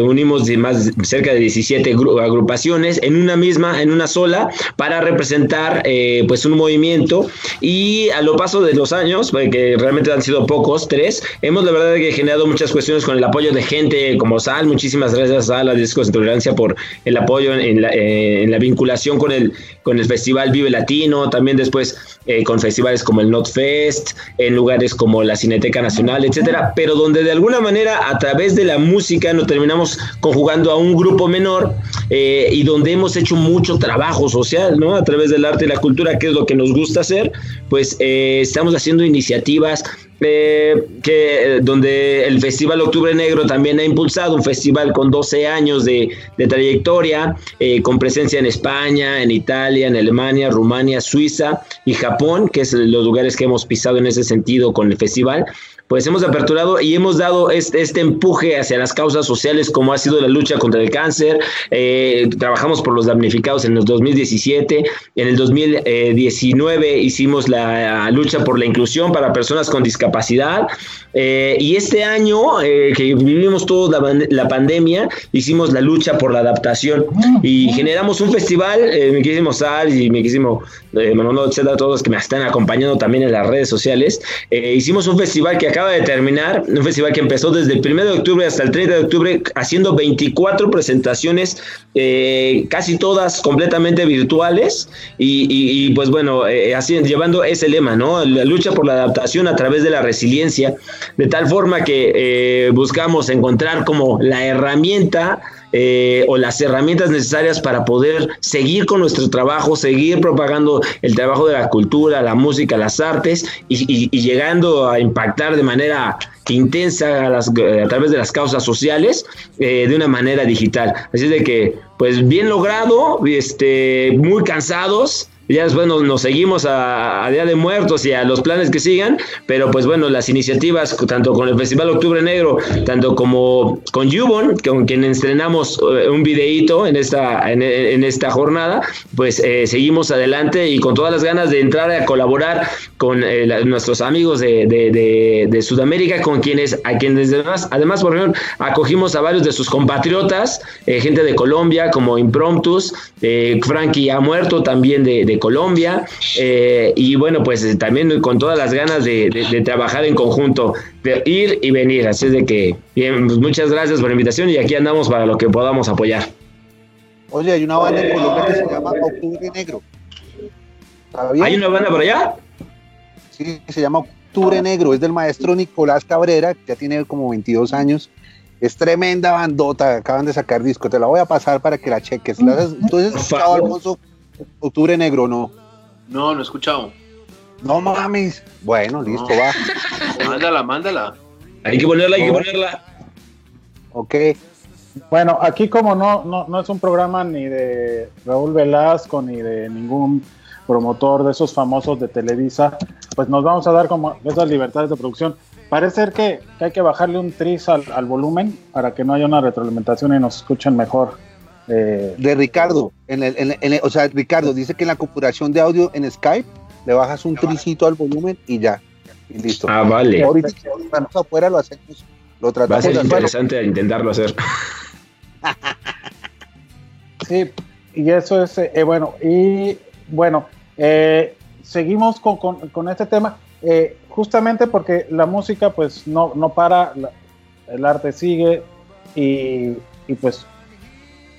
unimos más cerca de 17 agrupaciones en una misma, en una sola, para representar pues un movimiento y y a lo paso de los años, pues, que realmente han sido pocos, tres, hemos la verdad que generado muchas cuestiones con el apoyo de gente como Sal. Muchísimas gracias a la Discos de Tolerancia por el apoyo en la, eh, en la vinculación con el, con el Festival Vive Latino, también después eh, con festivales como el Not Fest, en lugares como la Cineteca Nacional, etcétera, pero donde de alguna manera a través de la música nos terminamos conjugando a un grupo menor eh, y donde hemos hecho mucho trabajo social, ¿no? A través del arte y la cultura, que es lo que nos gusta hacer, pues eh, estamos haciendo iniciativas eh, que donde el Festival Octubre Negro también ha impulsado un festival con 12 años de, trayectoria, eh, con presencia en España, en Italia, en Alemania, Rumania, Suiza y Japón, que es los lugares que hemos pisado en ese sentido con el festival pues hemos aperturado y hemos dado este, este, empuje hacia las causas sociales como ha sido la lucha contra el cáncer. Eh, trabajamos por los damnificados en el 2017. En el 2019 hicimos la lucha por la inclusión para personas con discapacidad. Eh, y este año eh, que vivimos toda la, pandemia, hicimos la lucha por la adaptación y generamos un festival. me quisimos Sal y me quisimos Manolo, etcétera, todos los que me están acompañando también en las redes sociales. hicimos un festival que acaba de terminar, un festival que empezó desde el 1 de octubre hasta el 30 de octubre, haciendo 24 presentaciones, eh, casi todas completamente virtuales, y, pues bueno, eh, así, llevando ese lema, ¿no? La lucha por la adaptación a través de la resiliencia, de tal forma que eh, buscamos encontrar como la herramienta eh, o las herramientas necesarias para poder seguir con nuestro trabajo, seguir propagando el trabajo de la cultura, la música, las artes y, llegando a impactar de manera intensa a, través de las causas sociales eh, de una manera digital. Así de que, pues bien logrado, este, muy cansados, ya después nos, seguimos a, Día de Muertos y a los planes que sigan, pero pues bueno, las iniciativas, tanto con el Festival Octubre Negro, tanto como con Yubon, con quien estrenamos eh, un videíto en esta, en, esta jornada, pues eh, seguimos adelante y con todas las ganas de entrar a colaborar con eh, nuestros amigos de, de, Sudamérica, con quienes, a quienes además, además, por ejemplo, acogimos a varios de sus compatriotas, gente de Colombia, como Impromptus, Frankie ha muerto también de Colombia. Eh, y bueno, pues eh, también con todas las ganas de, trabajar en conjunto, de ir y venir. Así es de que, bien, pues muchas gracias por la invitación y aquí andamos para lo que podamos apoyar. Oye, hay una banda en Colombia que se llama Octubre Negro. ¿Hay una banda por allá? Sí, se llama Octubre Negro, es del maestro Nicolás Cabrera, que ya tiene como 22 años. Es tremenda bandota, acaban de sacar disco, te la voy a pasar para que la cheques. Entonces, escuchado Alfonso Octubre Negro, no. No, no he escuchado. No mames. Bueno, listo, va. <laughs> mándala, mándala. Hay que ponerla, hay que ponerla. Ok. Bueno, aquí como no, no, no es un programa ni de Raúl Velasco ni de ningún promotor de esos famosos de Televisa, pues nos vamos a dar como esas libertades de producción. Parece ser que, hay que bajarle un tris al, al, volumen para que no haya una retroalimentación y nos escuchen mejor. Eh, de Ricardo, en el, o sea, Ricardo dice que en la computación de audio en Skype le bajas un tricito al volumen y ya, y listo. Ah, vale. Ahorita afuera lo hacemos lo Va a tratamos ser interesante intentarlo hacer. <laughs> Sí, y eso es, eh, bueno, y bueno, eh, seguimos con, con- con este tema, eh, justamente porque la música pues no, no para, la- el arte sigue y, y, pues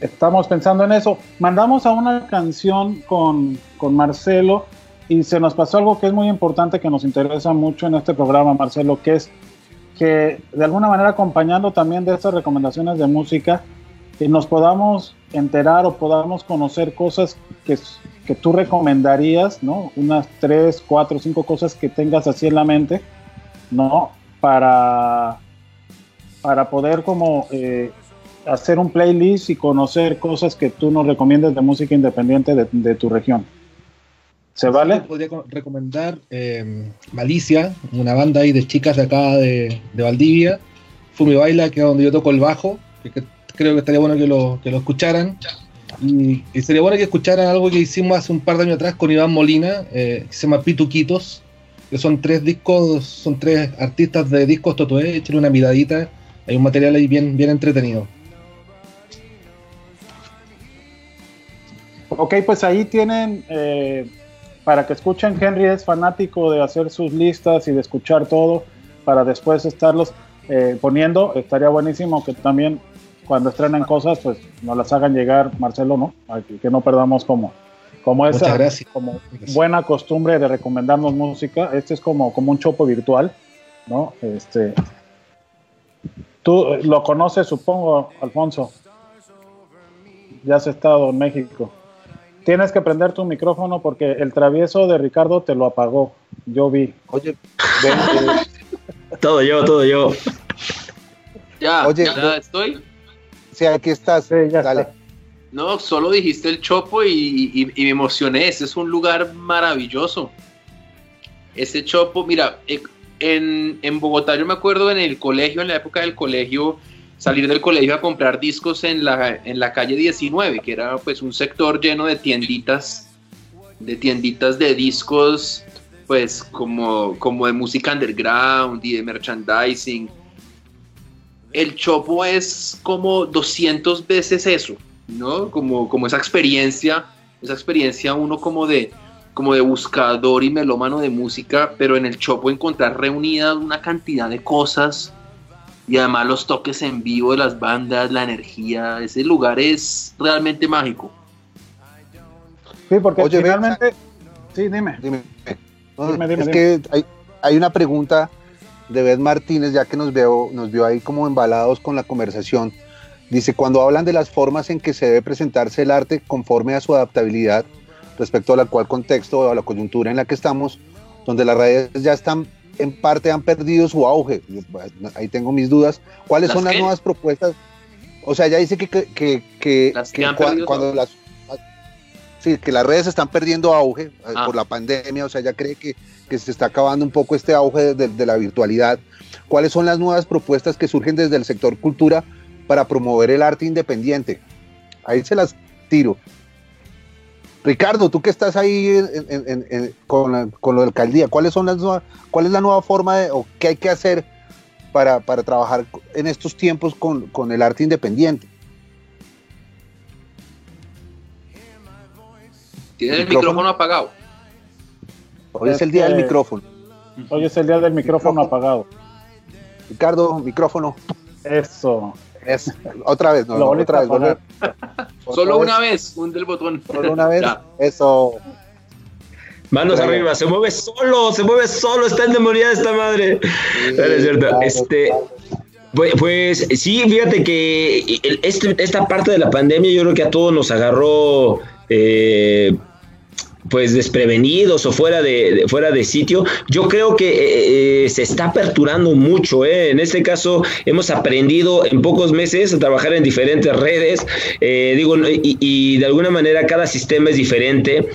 estamos pensando en eso. Mandamos a una canción con, con Marcelo y se nos pasó algo que es muy importante, que nos interesa mucho en este programa, Marcelo, que es que de alguna manera acompañando también de estas recomendaciones de música, que nos podamos enterar o podamos conocer cosas que, que tú recomendarías, ¿no? Unas tres, cuatro, cinco cosas que tengas así en la mente, ¿no? Para, para poder como eh, hacer un playlist y conocer cosas que tú nos recomiendes de música independiente de, de tu región. ¿Se vale? Podría co- recomendar eh, Malicia, una banda ahí de chicas de acá de, de Valdivia. Fumi Baila, que es donde yo toco el bajo, que, que creo que estaría bueno que lo, que lo escucharan. Y, y sería bueno que escucharan algo que hicimos hace un par de años atrás con Iván Molina, eh, que se llama Pituquitos, que son tres discos, son tres artistas de discos Totoé, échale una miradita, hay un material ahí bien, bien entretenido. Ok, pues ahí tienen, eh, para que escuchen, Henry es fanático de hacer sus listas y de escuchar todo para después estarlos eh, poniendo. Estaría buenísimo que también cuando estrenen cosas, pues nos las hagan llegar, Marcelo, ¿no? Ay, Que, no perdamos como, como esa gracias. como buena costumbre de recomendarnos música. Este es como, como un chopo virtual, ¿no? Este, tú eh, lo conoces, supongo, Alfonso. Ya has estado en México. Tienes que prender tu micrófono porque el travieso de Ricardo te lo apagó. Yo vi. Oye, ven, <laughs> eh, Todo yo, todo yo. Ya, Oye, ya estoy. sí, aquí estás. Sí, ya Dale. está. No, solo dijiste el Chopo y, y- y me emocioné. Ese es un lugar maravilloso. Ese Chopo, mira, en, en Bogotá yo me acuerdo en el colegio, en la época del colegio, salir del colegio a comprar discos en la, en la calle 19, que era pues un sector lleno de tienditas, de tienditas de discos, pues como, como de música underground y de merchandising. El Chopo es como 200 veces eso. ¿no? Como, como esa experiencia, esa experiencia uno como de, como de buscador y melómano de música, pero en el Chopo encontrar reunidas una cantidad de cosas y además los toques en vivo de las bandas, la energía, ese lugar es realmente mágico. Sí, porque Oye, finalmente. Sí, dime. Dime. No, Dime, dime, es dime. que hay, hay una pregunta de Beth Martínez, ya que nos veo, nos vio ahí como embalados con la conversación. Dice, cuando hablan de las formas en que se debe presentarse el arte conforme a su adaptabilidad respecto al actual contexto o a la coyuntura en la que estamos, donde las redes ya están en parte han perdido su auge. Ahí tengo mis dudas. ¿Cuáles ¿Las son las qué? nuevas propuestas? O sea, ya dice que, que, que, que- Las que cua- cuando las sí, que las redes están perdiendo auge eh, Ah. por la pandemia, o sea, ya cree que, que se está acabando un poco este auge de la virtualidad. ¿Cuáles son las nuevas propuestas que surgen desde el sector cultura para promover el arte independiente? Ahí se las tiro. Ricardo, tú que estás ahí en- en- en- en- con, la, con lo de alcaldía, ¿cuáles son las nuevas, ¿cuál es la nueva forma de, o qué hay que hacer para, para trabajar en estos tiempos con, con el arte independiente? Tienes el ¿Micrófono? micrófono apagado. Hoy es el día del Este- micrófono. Hoy es el día del micrófono apagado. Ricardo, micrófono. Eso. Es, otra vez, no, Lo no, otra vez. volver- Solo vez, una vez, un del botón. Solo una vez. <laughs> Ya. Eso. Manos arriba, se mueve solo, se mueve solo, está endemoniada esta madre. No es cierto. claro, este, pues, pues, sí, fíjate que el- este- esta parte de la pandemia yo creo que a todos nos agarró eh, pues desprevenidos o fuera de, fuera de sitio. Yo creo que eh, eh, se está aperturando mucho. eh. En este caso hemos aprendido en pocos meses a trabajar en diferentes redes. eh, digo, y, y de alguna manera cada sistema es diferente.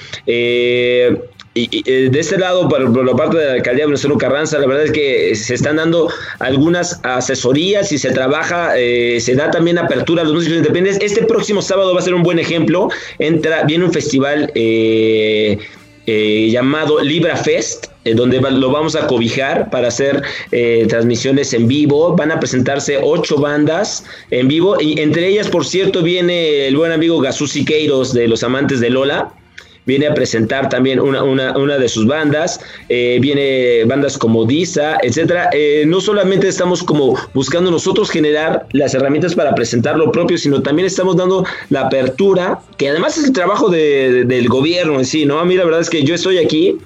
Y, y, eh, de este lado, por, la parte de la alcaldía de Venezuela Carranza, la verdad es que se están dando algunas asesorías y se trabaja, eh, se da también apertura a los músicos independientes. Este próximo sábado va a ser un buen ejemplo. Entra, viene un festival eh, eh, llamado Libra Fest. donde lo vamos a cobijar para hacer eh, transmisiones en vivo. Van a presentarse ocho bandas en vivo, y entre ellas, por cierto, viene el buen amigo Gasu Siqueiros de Los Amantes de Lola viene a presentar también una, una, una de sus bandas, eh, viene bandas como Disa, etcétera. Eh, no solamente estamos como buscando nosotros generar las herramientas para presentar lo propio, sino también estamos dando la apertura, que además es el trabajo de, del gobierno en sí, ¿no? A mí la verdad es que yo estoy aquí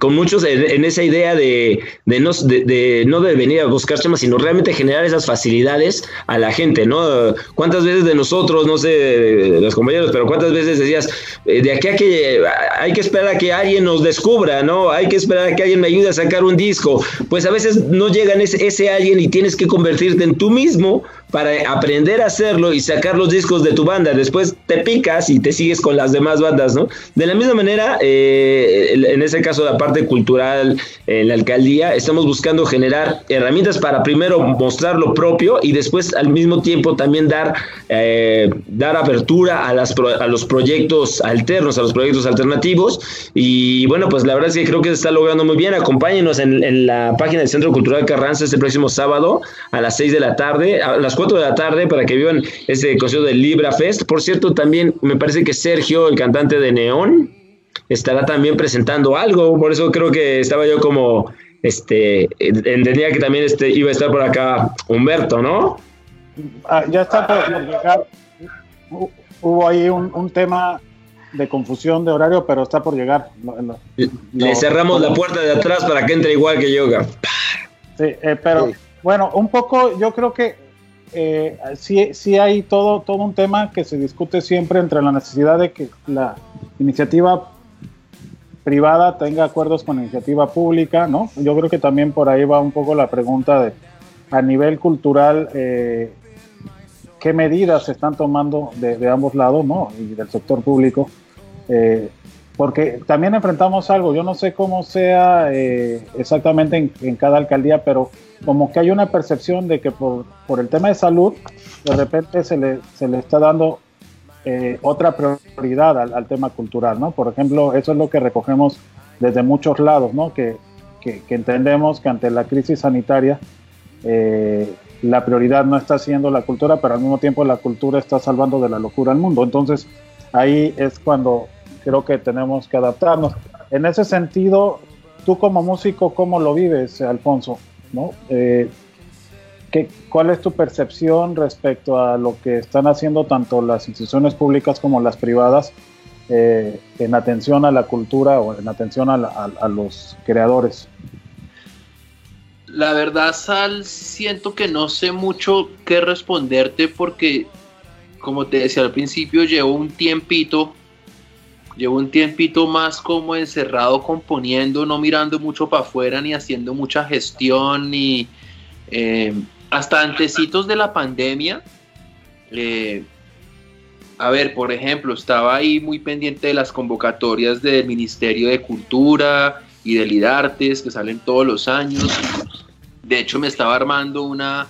con muchos en, esa idea de, de no, de, no de venir a buscar temas, sino realmente generar esas facilidades a la gente, ¿no? ¿Cuántas veces de nosotros, no sé, de los compañeros, pero cuántas veces decías, eh, de aquí a que hay que esperar a que alguien nos descubra, ¿no? Hay que esperar a que alguien me ayude a sacar un disco. Pues a veces no llegan ese, ese alguien y tienes que convertirte en tú mismo para aprender a hacerlo y sacar los discos de tu banda. Después te picas y te sigues con las demás bandas, ¿no? De la misma manera, eh, en ese caso la parte cultural en la alcaldía, estamos buscando generar herramientas para primero mostrar lo propio y después al mismo tiempo también dar, eh, dar apertura a, las a los proyectos alternos, a los proyectos alternativos. Y bueno, pues la verdad es que creo que se está logrando muy bien. Acompáñenos en, en la página del Centro Cultural Carranza este próximo sábado a las 6 de la tarde, a las 4 de la tarde para que vivan este concierto del Libra Fest. Por cierto, también me parece que Sergio, el cantante de Neón, estará también presentando algo. Por eso creo que estaba yo como, este, entendía que también este, iba a estar por acá Humberto, ¿no? Ah, ya está por llegar. Hubo ahí un, tema de confusión de horario, pero está por llegar. Le cerramos la puerta de atrás para que entre igual que yoga. Sí, eh, pero bueno, un poco yo creo que eh, sí, sí hay todo, todo un tema que se discute siempre entre la necesidad de que la iniciativa privada tenga acuerdos con iniciativa pública, ¿no? Yo creo que también por ahí va un poco la pregunta de, a nivel cultural, eh, qué medidas se están tomando de, ambos lados, ¿no? Y del sector público. Eh, porque también enfrentamos algo, yo no sé cómo sea eh, exactamente en, en, cada alcaldía, pero como que hay una percepción de que por, por el tema de salud, de repente se le, se le está dando eh, otra prioridad al, tema cultural, ¿no? Por ejemplo, eso es lo que recogemos desde muchos lados, ¿no? Que, que, entendemos que ante la crisis sanitaria eh, la prioridad no está siendo la cultura, pero al mismo tiempo la cultura está salvando de la locura al mundo. Entonces, ahí es cuando creo que tenemos que adaptarnos. En ese sentido, tú como músico, ¿cómo lo vives, Alfonso? ¿No? Eh, ¿qué, ¿Cuál es tu percepción respecto a lo que están haciendo tanto las instituciones públicas como las privadas eh, en atención a la cultura o en atención a, los creadores? La verdad, Sal, siento que no sé mucho qué responderte porque, como te decía al principio, llevo un tiempito Llevo un tiempito más como encerrado componiendo, no mirando mucho para afuera, ni haciendo mucha gestión, ni eh, hasta antecitos de la pandemia. Eh, a ver, por ejemplo, estaba ahí muy pendiente de las convocatorias del Ministerio de Cultura y del IDARTES que salen todos los años. De hecho, me estaba armando una,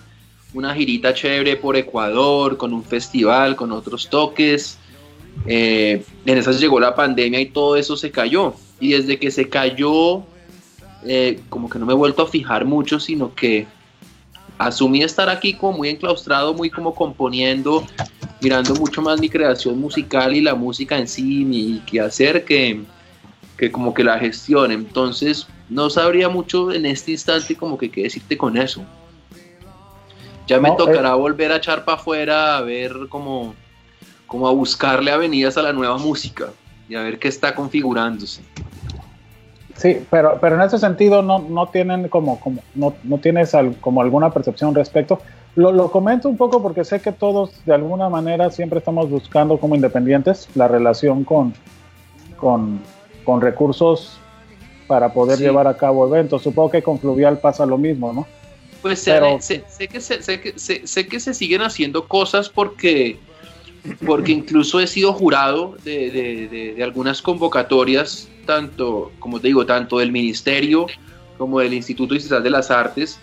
una girita chévere por Ecuador, con un festival, con otros toques. Eh, en esas llegó la pandemia y todo eso se cayó. Y desde que se cayó, eh, como que no me he vuelto a fijar mucho, sino que asumí estar aquí como muy enclaustrado, muy como componiendo, mirando mucho más mi creación musical y la música en sí, mi qué hacer, que, que como que la gestión. Entonces, no sabría mucho en este instante como que qué decirte con eso. Ya me tocará eh. volver a echar para afuera a ver cómo como a buscarle avenidas a la nueva música y a ver qué está configurándose. Sí, pero, pero en ese sentido no, no tienen como, como no, no tienes como alguna percepción respecto. Lo, lo, comento un poco porque sé que todos de alguna manera siempre estamos buscando como independientes la relación con, con, con recursos para poder llevar a cabo eventos. Supongo que con Fluvial pasa lo mismo, ¿no? Pues sé, sé, que, sé, que, sé, que se siguen haciendo cosas porque porque incluso he sido jurado de, algunas convocatorias, tanto, como te digo, tanto del Ministerio como del Instituto Distrital de las Artes,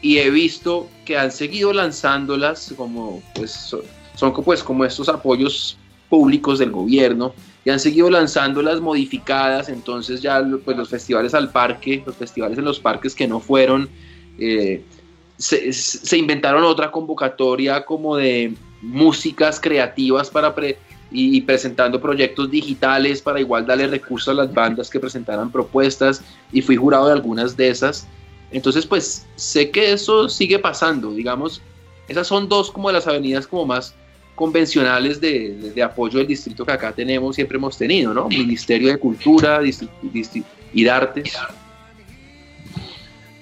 y he visto que han seguido lanzándolas como, pues, son, pues, como estos apoyos públicos del gobierno, y han seguido lanzándolas modificadas, entonces ya pues, los festivales al parque, los festivales en los parques que no fueron, eh, se, inventaron otra convocatoria como de músicas creativas para y, presentando proyectos digitales para igual darle recursos a las bandas que presentaran propuestas y fui jurado de algunas de esas. Entonces pues sé que eso sigue pasando, digamos, esas son dos como de las avenidas como más convencionales de, de, apoyo del distrito que acá tenemos, siempre hemos tenido, ¿no? Ministerio de Cultura y de Artes.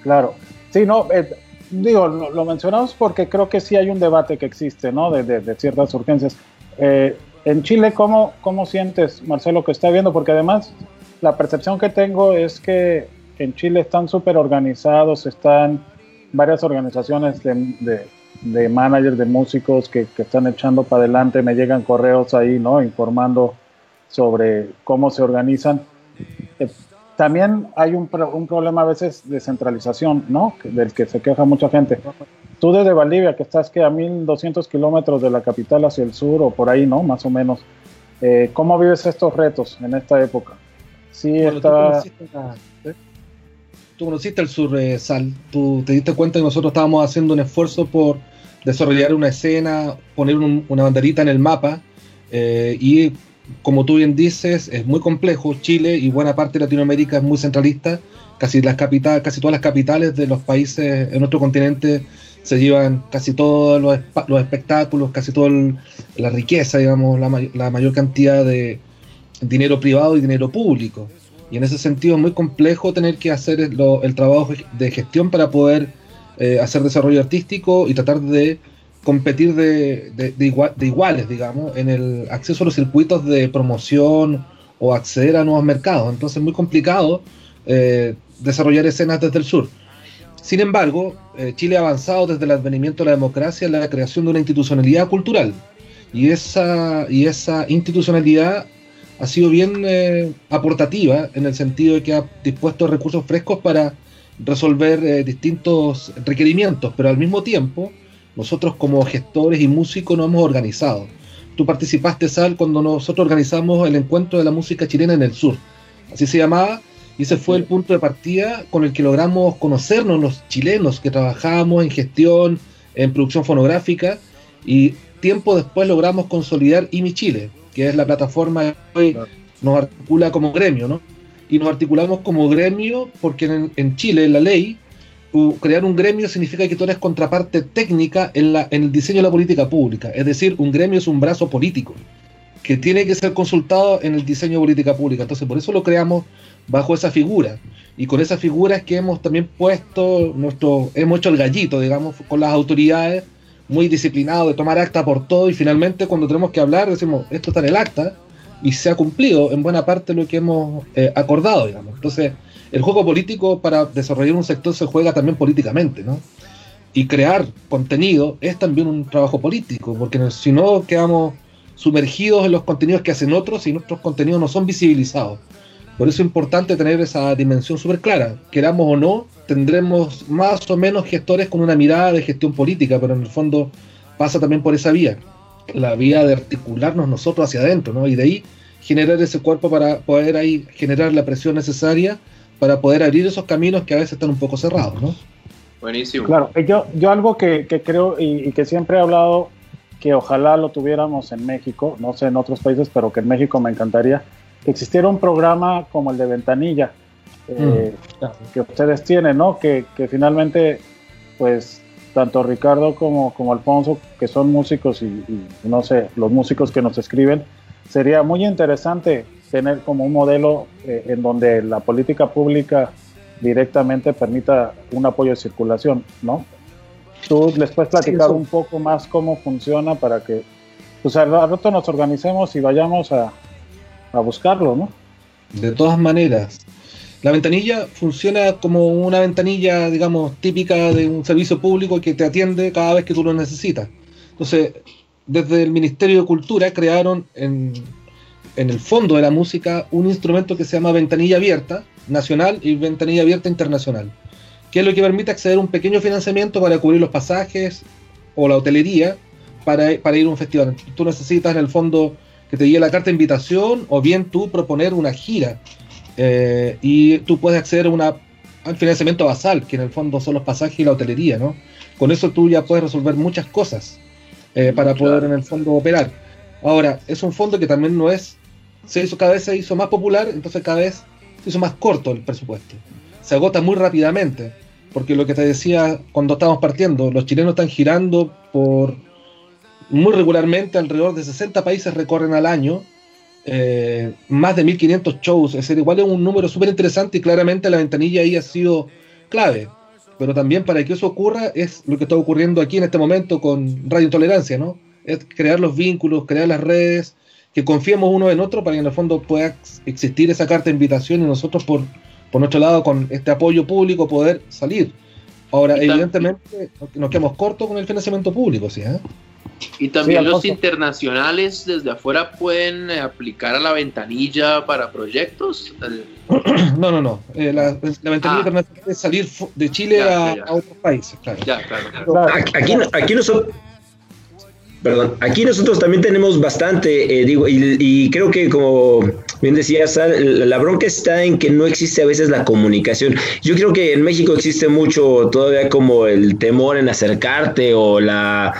Claro, sí, no, eh, digo, lo, mencionamos porque creo que sí hay un debate que existe, ¿no? De, de, ciertas urgencias. Eh, en Chile, ¿cómo, ¿cómo sientes, Marcelo, que está viendo? Porque además la percepción que tengo es que en Chile están súper organizados, están varias organizaciones de, de managers de músicos que, están echando para adelante, me llegan correos ahí, ¿no? Informando sobre cómo se organizan. También hay un, un, problema a veces de centralización, ¿no? Del que se queja mucha gente. Tú desde Valdivia, que estás que a 1200 kilómetros de la capital hacia el sur o por ahí, ¿no? Más o menos. Eh, ¿Cómo vives estos retos en esta época? Sí, está tú conociste el sur, eh, Sal, tú te diste cuenta que nosotros estábamos haciendo un esfuerzo por desarrollar una escena, poner una banderita en el mapa, eh, y como tú bien dices, es muy complejo. Chile y buena parte de Latinoamérica es muy centralista. Casi, las casi todas las capitales de los países en nuestro continente se llevan casi todos los, los espectáculos, casi toda la riqueza, digamos, la, la mayor cantidad de dinero privado y dinero público. Y en ese sentido es muy complejo tener que hacer el, trabajo de gestión para poder eh, hacer desarrollo artístico y tratar de competir de, de, iguales, digamos, en el acceso a los circuitos de promoción o acceder a nuevos mercados. Entonces es muy complicado eh, desarrollar escenas desde el sur. Sin embargo, eh, Chile ha avanzado desde el advenimiento de la democracia en la creación de una institucionalidad cultural. Y esa, y esa institucionalidad ha sido bien eh, aportativa en el sentido de que ha dispuesto recursos frescos para resolver distintos requerimientos, pero al mismo tiempo nosotros como gestores y músicos nos hemos organizado. Tú participaste, Sal, cuando nosotros organizamos el encuentro de la música chilena en el sur, así se llamaba, y ese fue el punto de partida con el que logramos conocernos los chilenos que trabajábamos en gestión, en producción fonográfica, y tiempo después logramos consolidar IMI Chile, que es la plataforma que hoy nos articula como gremio, ¿no? Y nos articulamos como gremio porque en, Chile, en la ley, crear un gremio significa que tú eres contraparte técnica en, la, en el diseño de la política pública. Es decir, un gremio es un brazo político que tiene que ser consultado en el diseño de política pública. Entonces, por eso lo creamos bajo esa figura. Y con esa figura es que hemos también puesto nuestro, hemos hecho el gallito, digamos, con las autoridades muy disciplinado de tomar acta por todo y finalmente cuando tenemos que hablar decimos, esto está en el acta y se ha cumplido en buena parte lo que hemos eh, acordado, digamos. Entonces, el juego político para desarrollar un sector se juega también políticamente, ¿no? Y crear contenido es también un trabajo político, porque si no quedamos sumergidos en los contenidos que hacen otros y nuestros contenidos no son visibilizados. Por eso es importante tener esa dimensión súper clara. Queramos o no, tendremos más o menos gestores con una mirada de gestión política, pero en el fondo pasa también por esa vía, la vía de articularnos nosotros hacia adentro, ¿no? Y de ahí generar ese cuerpo para poder ahí generar la presión necesaria para poder abrir esos caminos que a veces están un poco cerrados, ¿no? Buenísimo. Claro, yo, yo algo que, creo y, que siempre he hablado que ojalá lo tuviéramos en México, no sé en otros países, pero que en México me encantaría, que existiera un programa como el de Ventanilla, eh, mm. que ustedes tienen, ¿no? Que, finalmente, pues, tanto Ricardo como, como Alfonso, que son músicos y, no sé, los músicos que nos escriben, sería muy interesante tener como un modelo eh, en donde la política pública directamente permita un apoyo de circulación, ¿no? Tú les puedes platicar un poco más cómo funciona para que, pues al rato nos organicemos y vayamos a, a buscarlo, ¿no? De todas maneras, la ventanilla funciona como una ventanilla, digamos, típica de un servicio público que te atiende cada vez que tú lo necesitas. Entonces, desde el Ministerio de Cultura crearon en, en el fondo de la música un instrumento que se llama ventanilla abierta nacional y ventanilla abierta internacional, que es lo que permite acceder a un pequeño financiamiento para cubrir los pasajes o la hotelería para, para ir a un festival. Tú necesitas en el fondo que te llegue la carta de invitación o bien tú proponer una gira. Eh, y tú puedes acceder a, una, un financiamiento basal, que en el fondo son los pasajes y la hotelería, ¿no? Con eso tú ya puedes resolver muchas cosas eh, para poder en el fondo operar. Ahora, es un fondo que también no es, se hizo cada vez se hizo más popular, entonces cada vez se hizo más corto el presupuesto. Se agota muy rápidamente, porque lo que te decía cuando estábamos partiendo, los chilenos están girando por muy regularmente, alrededor de 60 países recorren al año, eh, más de 1500 shows, es decir, igual es un número súper interesante y claramente la ventanilla ahí ha sido clave. Pero también para que eso ocurra es lo que está ocurriendo aquí en este momento con Radio Intolerancia, ¿no? Es crear los vínculos, crear las redes, que confiemos uno en otro para que en el fondo pueda existir esa carta de invitación y nosotros por, por nuestro lado con este apoyo público poder salir. Ahora, evidentemente nos quedamos cortos con el financiamiento público, ¿sí? Eh? Y también los internacionales desde afuera pueden eh, aplicar a la ventanilla para proyectos. <clears throat> No, no, no. Eh, la, ventanilla ah. internacional es salir de Chile a, otros países, claro. Ya, claro, Aquí, aquí nosotros. Perdón, aquí nosotros también tenemos bastante, eh, digo, y, creo que como bien decía la bronca está en que no existe a veces la comunicación. Yo creo que en México existe mucho todavía como el temor en acercarte o la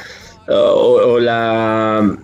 o, la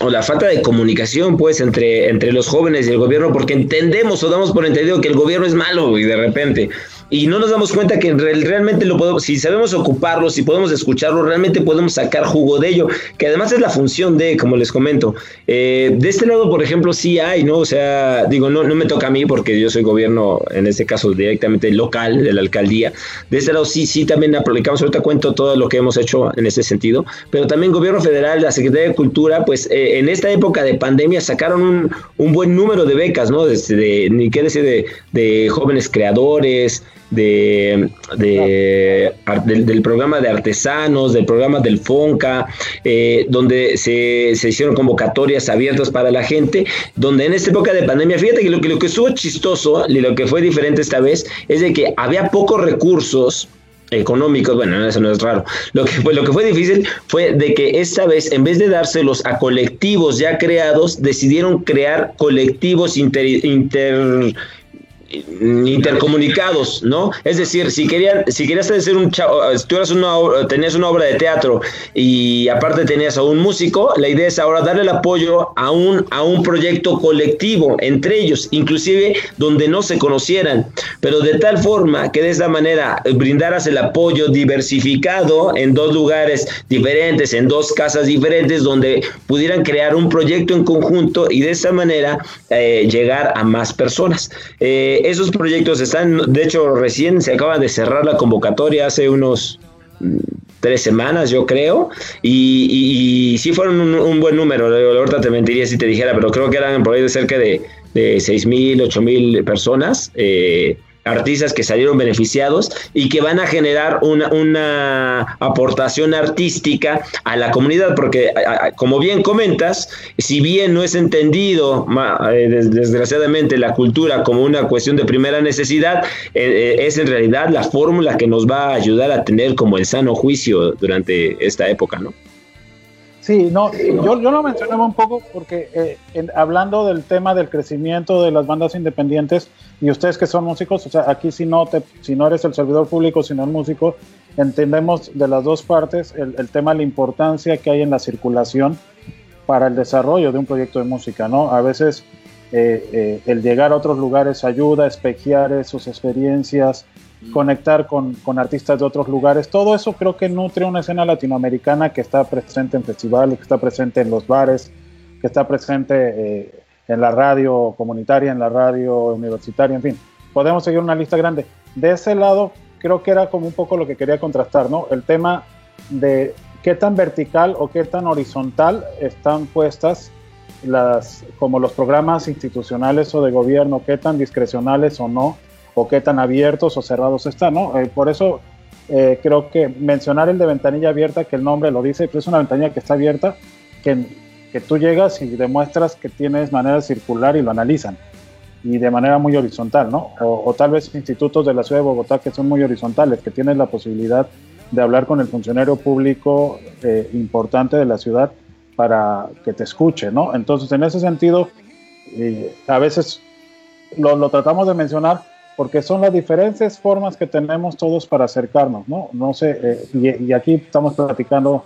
o la falta de comunicación pues entre, entre los jóvenes y el gobierno porque entendemos o damos por entendido que el gobierno es malo y de repente y no nos damos cuenta que realmente lo podemos, si sabemos ocuparlo, si podemos escucharlo, realmente podemos sacar jugo de ello, que además es la función de, como les comento, eh, de este lado, por ejemplo, sí hay, ¿no? O sea, digo, no, no me toca a mí porque yo soy gobierno, en este caso directamente local, de la alcaldía, de este lado sí, sí, también aplicamos, ahorita cuento todo lo que hemos hecho en ese sentido, pero también gobierno federal, la Secretaría de Cultura, pues eh, en esta época de pandemia sacaron un, un buen número de becas, ¿no? Desde, de, ni qué decir de, de jóvenes creadores, de, del, programa de artesanos, del programa del FONCA, eh, donde se, hicieron convocatorias abiertas para la gente, donde en esta época de pandemia, fíjate que lo, que estuvo chistoso y lo que fue diferente esta vez es de que había pocos recursos económicos, bueno, eso no es raro. Lo que, fue, lo que fue difícil fue de que esta vez, en vez de dárselos a colectivos ya creados, decidieron crear colectivos inter intercomunicados, ¿no? Es decir, si querían, si querías hacer un chavo, tú eras una, tenías una obra de teatro y aparte tenías a un músico, la idea es ahora darle el apoyo a un, a un proyecto colectivo entre ellos, inclusive donde no se conocieran, pero de tal forma que de esta manera brindaras el apoyo diversificado en dos lugares diferentes, en dos casas diferentes, donde pudieran crear un proyecto en conjunto y de esta manera eh, llegar a más personas. Eh, esos proyectos están, de hecho, recién se acaba de cerrar la convocatoria hace unos mm, tres semanas, yo creo, y, sí fueron un, buen número. Ahorita te mentiría si te dijera, pero creo que eran por ahí de cerca de, de 6 mil, 8 mil personas. Eh, artistas que salieron beneficiados y que van a generar una, una aportación artística a la comunidad, porque como bien comentas, si bien no es entendido eh, desgraciadamente la cultura como una cuestión de primera necesidad, eh, eh, es en realidad la fórmula que nos va a ayudar a tener como el sano juicio durante esta época, ¿no? Sí, no, yo, yo lo mencionaba un poco porque hablando del tema del crecimiento de las bandas independientes, y ustedes que son músicos, o sea, aquí si no, te, si no eres el servidor público, sino el músico, entendemos de las dos partes el, tema, la importancia que hay en la circulación para el desarrollo de un proyecto de música, ¿no? A veces eh, eh, el llegar a otros lugares ayuda, espejear sus experiencias. Conectar con, con, artistas de otros lugares, todo eso creo que nutre una escena latinoamericana que está presente en festivales, que está presente en los bares, que está presente... Eh, en la radio comunitaria, en la radio universitaria, en fin, podemos seguir una lista grande. De ese lado, creo que era como un poco lo que quería contrastar, ¿no? El tema de qué tan vertical o qué tan horizontal están puestas las, como los programas institucionales o de gobierno, qué tan discrecionales o no, o qué tan abiertos o cerrados están, ¿no? Eh, por eso eh, creo que mencionar el de ventanilla abierta, que el nombre lo dice, pero es una ventanilla que está abierta, que que tú llegas y demuestras que tienes manera circular y lo analizan, y de manera muy horizontal, ¿no? O, tal vez institutos de la ciudad de Bogotá que son muy horizontales, que tienes la posibilidad de hablar con el funcionario público eh, importante de la ciudad para que te escuche, ¿no? Entonces, en ese sentido, eh, a veces lo, lo, tratamos de mencionar porque son las diferentes formas que tenemos todos para acercarnos, ¿no? No sé, eh, y, y, aquí estamos platicando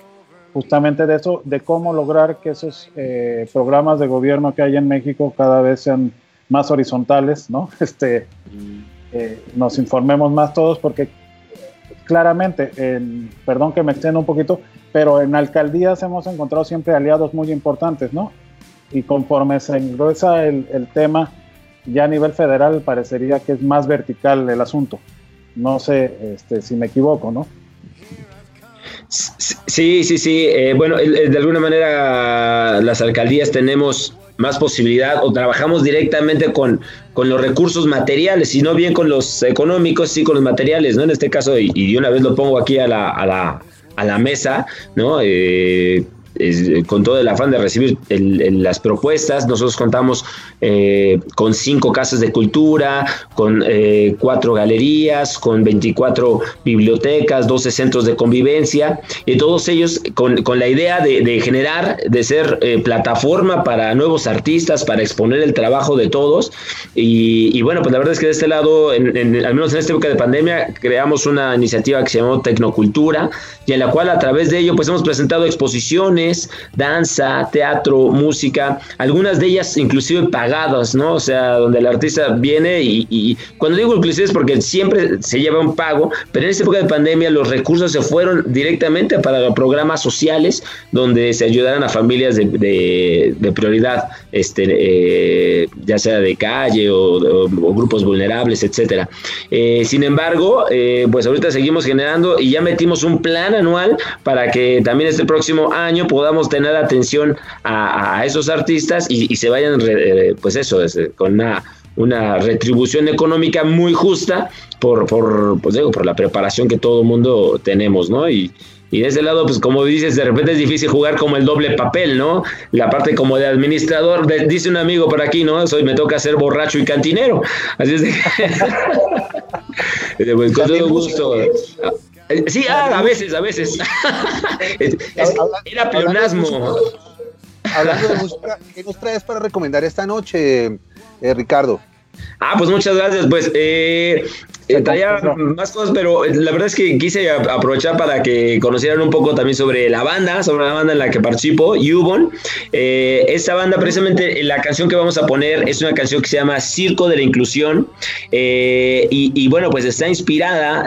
justamente de eso, de cómo lograr que esos eh, programas de gobierno que hay en México cada vez sean más horizontales, ¿no? <laughs> Este, eh, nos informemos más todos porque claramente, en, perdón que me extienda un poquito, pero en alcaldías hemos encontrado siempre aliados muy importantes, ¿no? Y conforme se engresa el, el tema, ya a nivel federal parecería que es más vertical el asunto. No sé este, si me equivoco, ¿no? Sí, sí, sí. Eh, bueno, de alguna manera las alcaldías tenemos más posibilidad o trabajamos directamente con, con los recursos materiales y no bien con los económicos, sí con los materiales, ¿no? En este caso, y, una vez lo pongo aquí a la, a la, a la mesa, ¿no? Eh, con todo el afán de recibir las propuestas. Nosotros contamos eh, con cinco casas de cultura, con eh, cuatro galerías, con 24 bibliotecas, 12 centros de convivencia, y todos ellos con, la idea de, generar, de ser eh, plataforma para nuevos artistas, para exponer el trabajo de todos. Y, bueno, pues la verdad es que de este lado, al menos en esta época de pandemia, creamos una iniciativa que se llamó Tecnocultura, y en la cual a través de ello pues hemos presentado exposiciones, danza, teatro, música, algunas de ellas inclusive pagadas, ¿no? O sea, donde el artista viene y, cuando digo inclusive es porque siempre se lleva un pago, pero en esta época de pandemia los recursos se fueron directamente para programas sociales donde se ayudaran a familias de, prioridad, este, eh, ya sea de calle o, grupos vulnerables, etcétera. Eh, sin embargo, eh, pues ahorita seguimos generando y ya metimos un plan anual para que también este próximo año podamos tener atención a, esos artistas y, se vayan, eh, pues eso, con una, una retribución económica muy justa por, por, pues digo, por la preparación que todo el mundo tenemos, ¿no? Y, y de ese lado, pues como dices, de repente es difícil jugar como el doble papel, ¿no? La parte como de administrador, dice un amigo por aquí, ¿no? Soy, me toca ser borracho y cantinero. Así es de <laughs> pues, con todo gusto. Eh, sí, ah, a veces, a veces. <laughs> era pleonasmo. Hablando de música, ¿qué nos traes para recomendar esta noche, eh, Ricardo? Ah, pues muchas gracias. Pues eh, eh, traía más cosas, pero la verdad es que quise aprovechar para que conocieran un poco también sobre la banda, sobre la banda en la que participo, Yubon. Eh, esta banda, precisamente, la canción que vamos a poner es una canción que se llama Circo de la Inclusión. Eh, y, bueno, pues está inspirada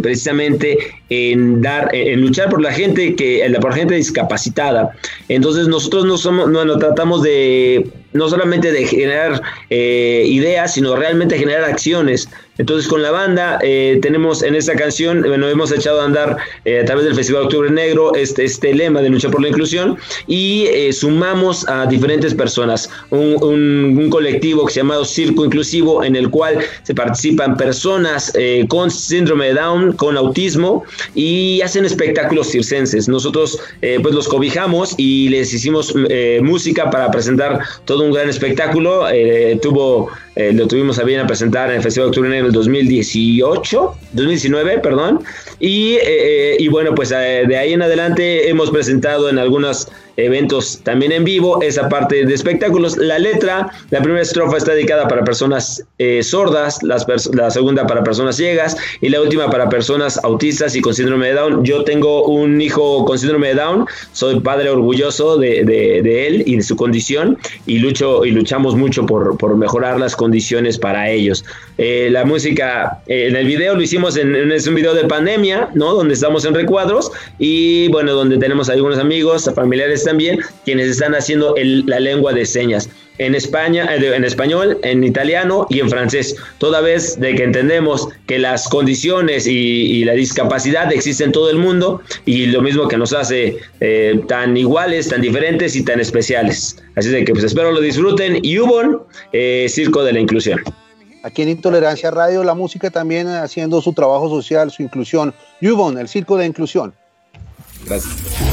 precisamente en dar, en luchar por la gente que, por gente discapacitada. Entonces nosotros no somos, no, tratamos de no solamente de generar ideas, sino realmente generar acciones. Entonces con la banda eh, tenemos en esta canción, bueno, hemos echado a andar eh, a través del Festival Octubre Negro este, este lema de lucha por la inclusión y eh, sumamos a diferentes personas, un, un, colectivo que se llama Circo Inclusivo en el cual se participan personas con síndrome de Down, con autismo y hacen espectáculos circenses. Nosotros pues los cobijamos y les hicimos música para presentar todo un gran espectáculo. tuvo eh, lo tuvimos a bien a presentar en el Festival Octubre Negro en el 2018, 2019, perdón. Y, eh, eh, y bueno, pues de ahí en adelante hemos presentado en algunas eventos también en vivo, esa parte de espectáculos. La letra, la primera estrofa está dedicada para personas eh, sordas, las la segunda para personas ciegas y la última para personas autistas y con síndrome de Down. Yo tengo un hijo con síndrome de Down, soy padre orgulloso de, de, él y de su condición y, lucho, y luchamos mucho por, por mejorar las condiciones para ellos. Eh, la música, eh, en el video lo hicimos en, en, es un video de pandemia, ¿no? Donde estamos en recuadros y bueno, donde tenemos algunos amigos, familiares también quienes están haciendo la lengua de señas en España, eh, en español, en italiano y en francés, toda vez de que entendemos que las condiciones y, la discapacidad existen en todo el mundo y lo mismo que nos hace eh, tan iguales, tan diferentes y tan especiales. Así de que pues espero lo disfruten y hubo eh, Circo de la Inclusión. Aquí en Intolerancia Radio, la música también haciendo su trabajo social, su inclusión. Yubon, el Circo de Inclusión. Gracias.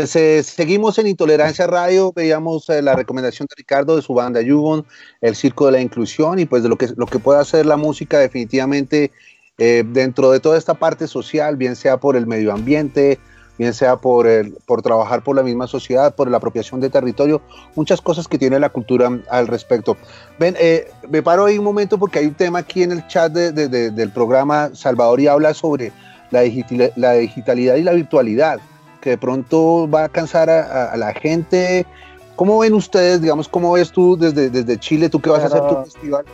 Pues eh, seguimos en Intolerancia Radio, veíamos eh, la recomendación de Ricardo de su banda Yugon, el Circo de la Inclusión y pues de lo que, lo que puede hacer la música definitivamente eh, dentro de toda esta parte social, bien sea por el medio ambiente, bien sea por, el, por trabajar por la misma sociedad, por la apropiación de territorio, muchas cosas que tiene la cultura al respecto. Ven, me paro ahí un momento porque hay un tema aquí en el chat de, de, del programa Salvador y habla sobre la digitalidad y la virtualidad que de pronto va a cansar a, la gente. ¿Cómo ven ustedes, digamos, cómo ves tú desde, desde Chile, tú que vas a hacer tu festival?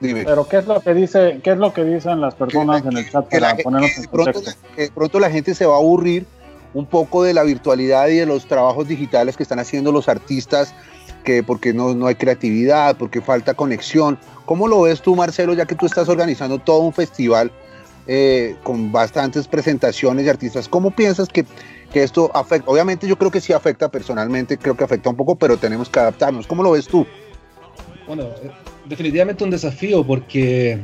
Dime. Pero qué es lo que dice, qué es lo que dicen las personas en el chat para ponernos en pronto, que de pronto la gente se va a aburrir un poco de la virtualidad y de los trabajos digitales que están haciendo los artistas, que porque no, no hay creatividad, porque falta conexión. ¿Cómo lo ves tú, Marcelo, ya que tú estás organizando todo un festival eh, con bastantes presentaciones de artistas? ¿Cómo piensas que que esto afecta, obviamente yo creo que sí afecta personalmente, creo que afecta un poco, pero tenemos que adaptarnos. ¿Cómo lo ves tú? Bueno, eh, definitivamente un desafío porque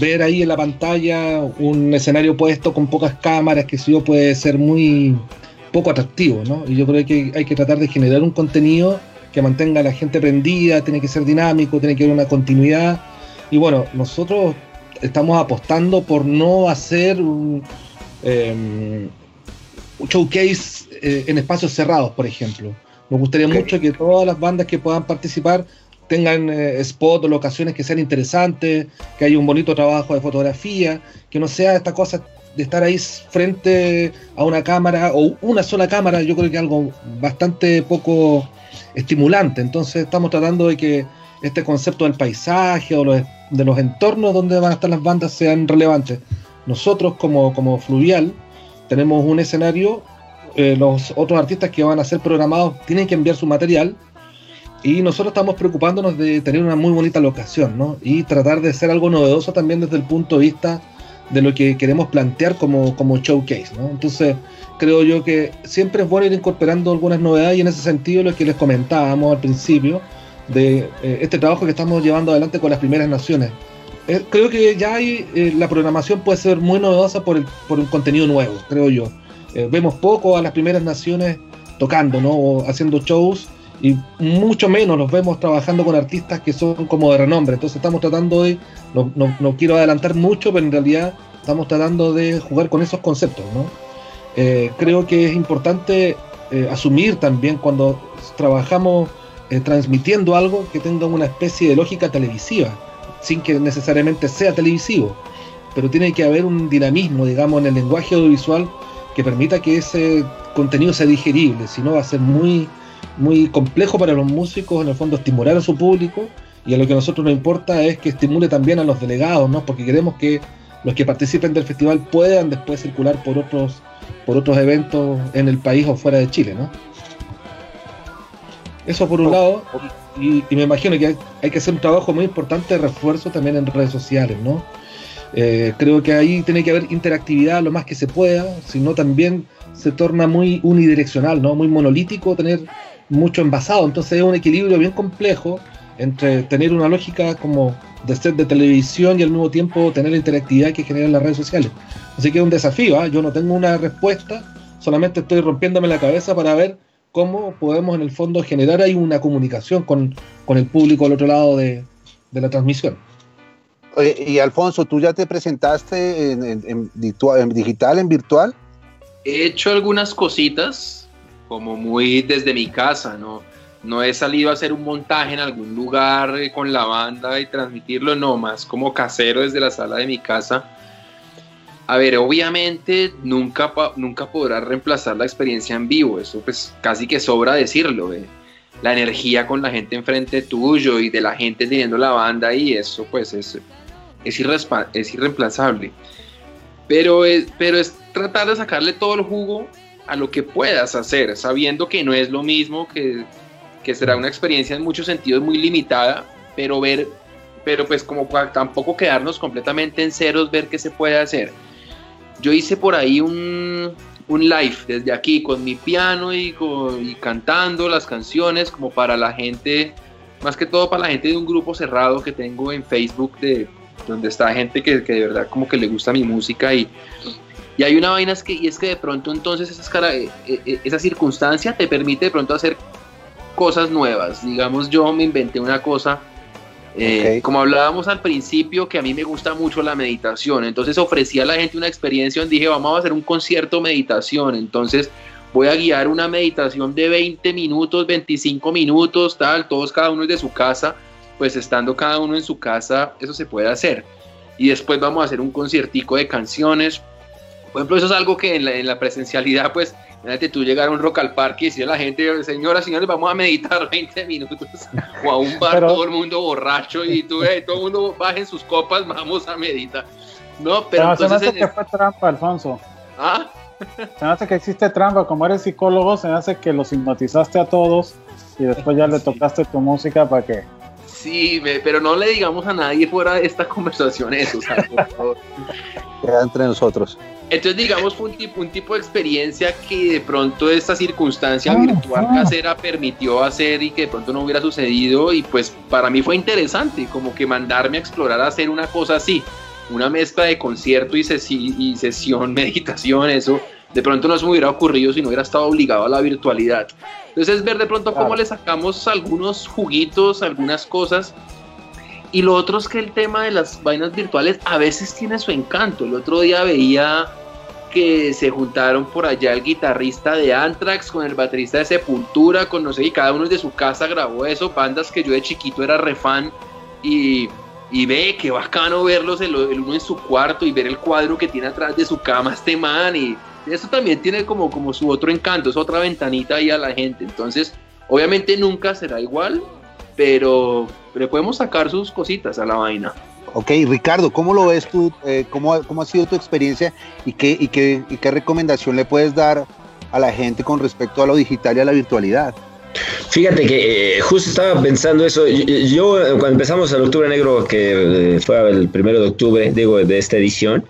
ver ahí en la pantalla un escenario puesto con pocas cámaras, que sí puede ser muy poco atractivo, ¿no? Y yo creo que hay que tratar de generar un contenido que mantenga a la gente prendida, tiene que ser dinámico, tiene que haber una continuidad. Y bueno, nosotros estamos apostando por no hacer un, em, showcase eh, en espacios cerrados, por ejemplo. Nos gustaría mucho que todas las bandas que puedan participar tengan eh, spots o locaciones que sean interesantes, que haya un bonito trabajo de fotografía, que no sea esta cosa de estar ahí frente a una cámara o una sola cámara, yo creo que es algo bastante poco estimulante. Entonces estamos tratando de que este concepto del paisaje o de los entornos donde van a estar las bandas sean relevantes. Nosotros como, como Fluvial tenemos un escenario, eh, los otros artistas que van a ser programados tienen que enviar su material y nosotros estamos preocupándonos de tener una muy bonita locación, ¿no? Y tratar de ser algo novedoso también desde el punto de vista de lo que queremos plantear como, como showcase, ¿no? Entonces, creo yo que siempre es bueno ir incorporando algunas novedades y en ese sentido lo que les comentábamos al principio de eh, este trabajo que estamos llevando adelante con las primeras naciones. Eh, creo que ya hay, eh, la programación puede ser muy novedosa por, el, por un contenido nuevo, creo yo. Eh, vemos poco a las primeras naciones tocando, ¿no? O haciendo shows y mucho menos los vemos trabajando con artistas que son como de renombre. Entonces estamos tratando de, no, no, quiero adelantar mucho, pero en realidad estamos tratando de jugar con esos conceptos, ¿no? creo que es importante asumir también cuando trabajamos transmitiendo algo que tenga una especie de lógica televisiva, sin que necesariamente sea televisivo, pero tiene que haber un dinamismo, digamos, en el lenguaje audiovisual que permita que ese contenido sea digerible, si no va a ser muy, muy complejo para los músicos, en el fondo, estimular a su público, y a lo que a nosotros nos importa es que estimule también a los delegados, ¿no? Porque queremos que los que participen del festival puedan después circular por otros por otros eventos en el país o fuera de Chile, ¿no? Eso por un lado, y, me imagino que hay, que hacer un trabajo muy importante de refuerzo también en redes sociales, ¿no? Eh, creo que ahí tiene que haber interactividad lo más que se pueda, si no también se torna muy unidireccional, ¿no? Muy monolítico tener mucho envasado, entonces es un equilibrio bien complejo entre tener una lógica como de ser de televisión y al mismo tiempo tener la interactividad que generan las redes sociales. Así que es un desafío, ¿ah? yo no tengo una respuesta, solamente estoy rompiéndome la cabeza para ver cómo podemos en el fondo generar ahí una comunicación con, el público al otro lado de, la transmisión. y Alfonso, ¿tú ya te presentaste en, digital, en virtual? He hecho algunas cositas, como muy desde mi casa, ¿no? no he salido a hacer un montaje en algún lugar eh, con la banda y transmitirlo, no, más como casero desde la sala de mi casa. A ver, obviamente nunca, nunca podrá reemplazar la experiencia en vivo, eso pues casi que sobra decirlo, eh. la energía con la gente enfrente tuyo y de la gente teniendo la banda y eso pues es, es, es irreemplazable. Pero es, pero es tratar de sacarle todo el jugo a lo que puedas hacer, sabiendo que no es lo mismo que que será una experiencia en muchos sentidos muy limitada, pero ver, pero pues como tampoco quedarnos completamente en ceros, ver qué se puede hacer. Yo hice por ahí un, un live desde aquí con mi piano y, y cantando las canciones como para la gente, más que todo para la gente de un grupo cerrado que tengo en Facebook de donde está gente que, que de verdad como que le gusta mi música y, y hay una vaina es que, y es que de pronto entonces esa, eh, eh, esa circunstancia te permite de pronto hacer cosas nuevas. Digamos, yo me inventé una cosa, eh, como hablábamos al principio, que a mí me gusta mucho la meditación. Entonces ofrecí a la gente una experiencia donde dije, vamos a hacer un concierto meditación. Entonces voy a guiar una meditación de 20 minutos, 25 minutos, tal, todos cada uno es de su casa, pues estando cada uno en su casa, eso se puede hacer. Y después vamos a hacer un conciertico de canciones. Por ejemplo, eso es algo que en la, en la presencialidad, pues Imagínate tú llegar a un rock al parque y decir a la gente, señoras, señores, vamos a meditar <laughs> 20 minutos. O a un bar, todo el mundo borracho y tú, todo el mundo bajen sus copas, vamos a meditar. No, pero, entonces. Se me hace que fue trampa, Alfonso. ¿Ah? Se me hace que existe trampa. Como eres psicólogo, se me hace que los hipnotizaste a todos y después ya le tocaste tu música para que. Sí, pero no le digamos a nadie fuera de esta <laughs> conversación eso, o sea, por favor. Queda entre nosotros. Entonces, digamos, fue un tipo, un tipo de experiencia que de pronto esta circunstancia ah, virtual ah. casera permitió hacer y que de pronto no hubiera sucedido y pues para mí fue interesante, como que mandarme a explorar a hacer una cosa así, una mezcla de concierto y, y sesión, <laughs> meditación, eso de pronto no se me hubiera ocurrido si no hubiera estado obligado a la virtualidad. Entonces, ver de pronto cómo le sacamos algunos juguitos, algunas cosas y lo otro es que el tema de las vainas virtuales a veces tiene su encanto. El otro día veía que se juntaron por allá el guitarrista de Anthrax con el baterista de Sepultura, con no sé, y cada uno de su casa grabó eso, bandas que yo de chiquito era refan y, y ve qué bacano verlos el, uno en su cuarto y ver el cuadro que tiene atrás de su cama este man y eso también tiene como, como su otro encanto, es otra ventanita ahí a la gente. Entonces, obviamente nunca será igual, pero, le podemos sacar sus cositas a la vaina. Ok, Ricardo, ¿cómo lo ves tú? Eh, ¿cómo, ¿cómo, ha sido tu experiencia y qué, y, qué, y qué recomendación le puedes dar a la gente con respecto a lo digital y a la virtualidad? Fíjate que eh, justo estaba pensando eso. Yo, cuando empezamos el Octubre Negro, que eh, fue el primero de octubre, digo, de esta edición,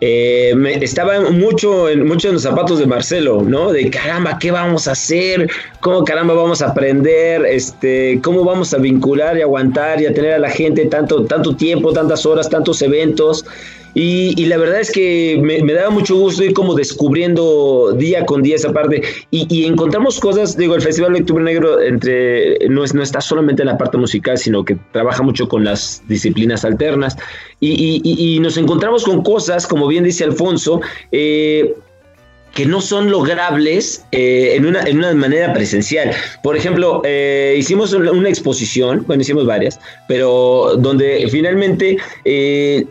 eh, me, estaba mucho en, mucho en los zapatos de Marcelo, ¿no? De caramba, ¿qué vamos a hacer? ¿Cómo caramba vamos a aprender? Este, ¿Cómo vamos a vincular y aguantar y a tener a la gente tanto, tanto tiempo, tantas horas, tantos eventos? Y, la verdad es que me, daba mucho gusto ir como descubriendo día con día esa parte. Y, encontramos cosas, digo, el Festival de Octubre Negro entre, no, es, no está solamente en la parte musical, sino que trabaja mucho con las disciplinas alternas. Y, nos encontramos con cosas, como bien dice Alfonso, eh, que no son logrables eh, en, una, en una manera presencial. Por ejemplo, eh, hicimos una exposición, bueno, hicimos varias, pero donde finalmente eh,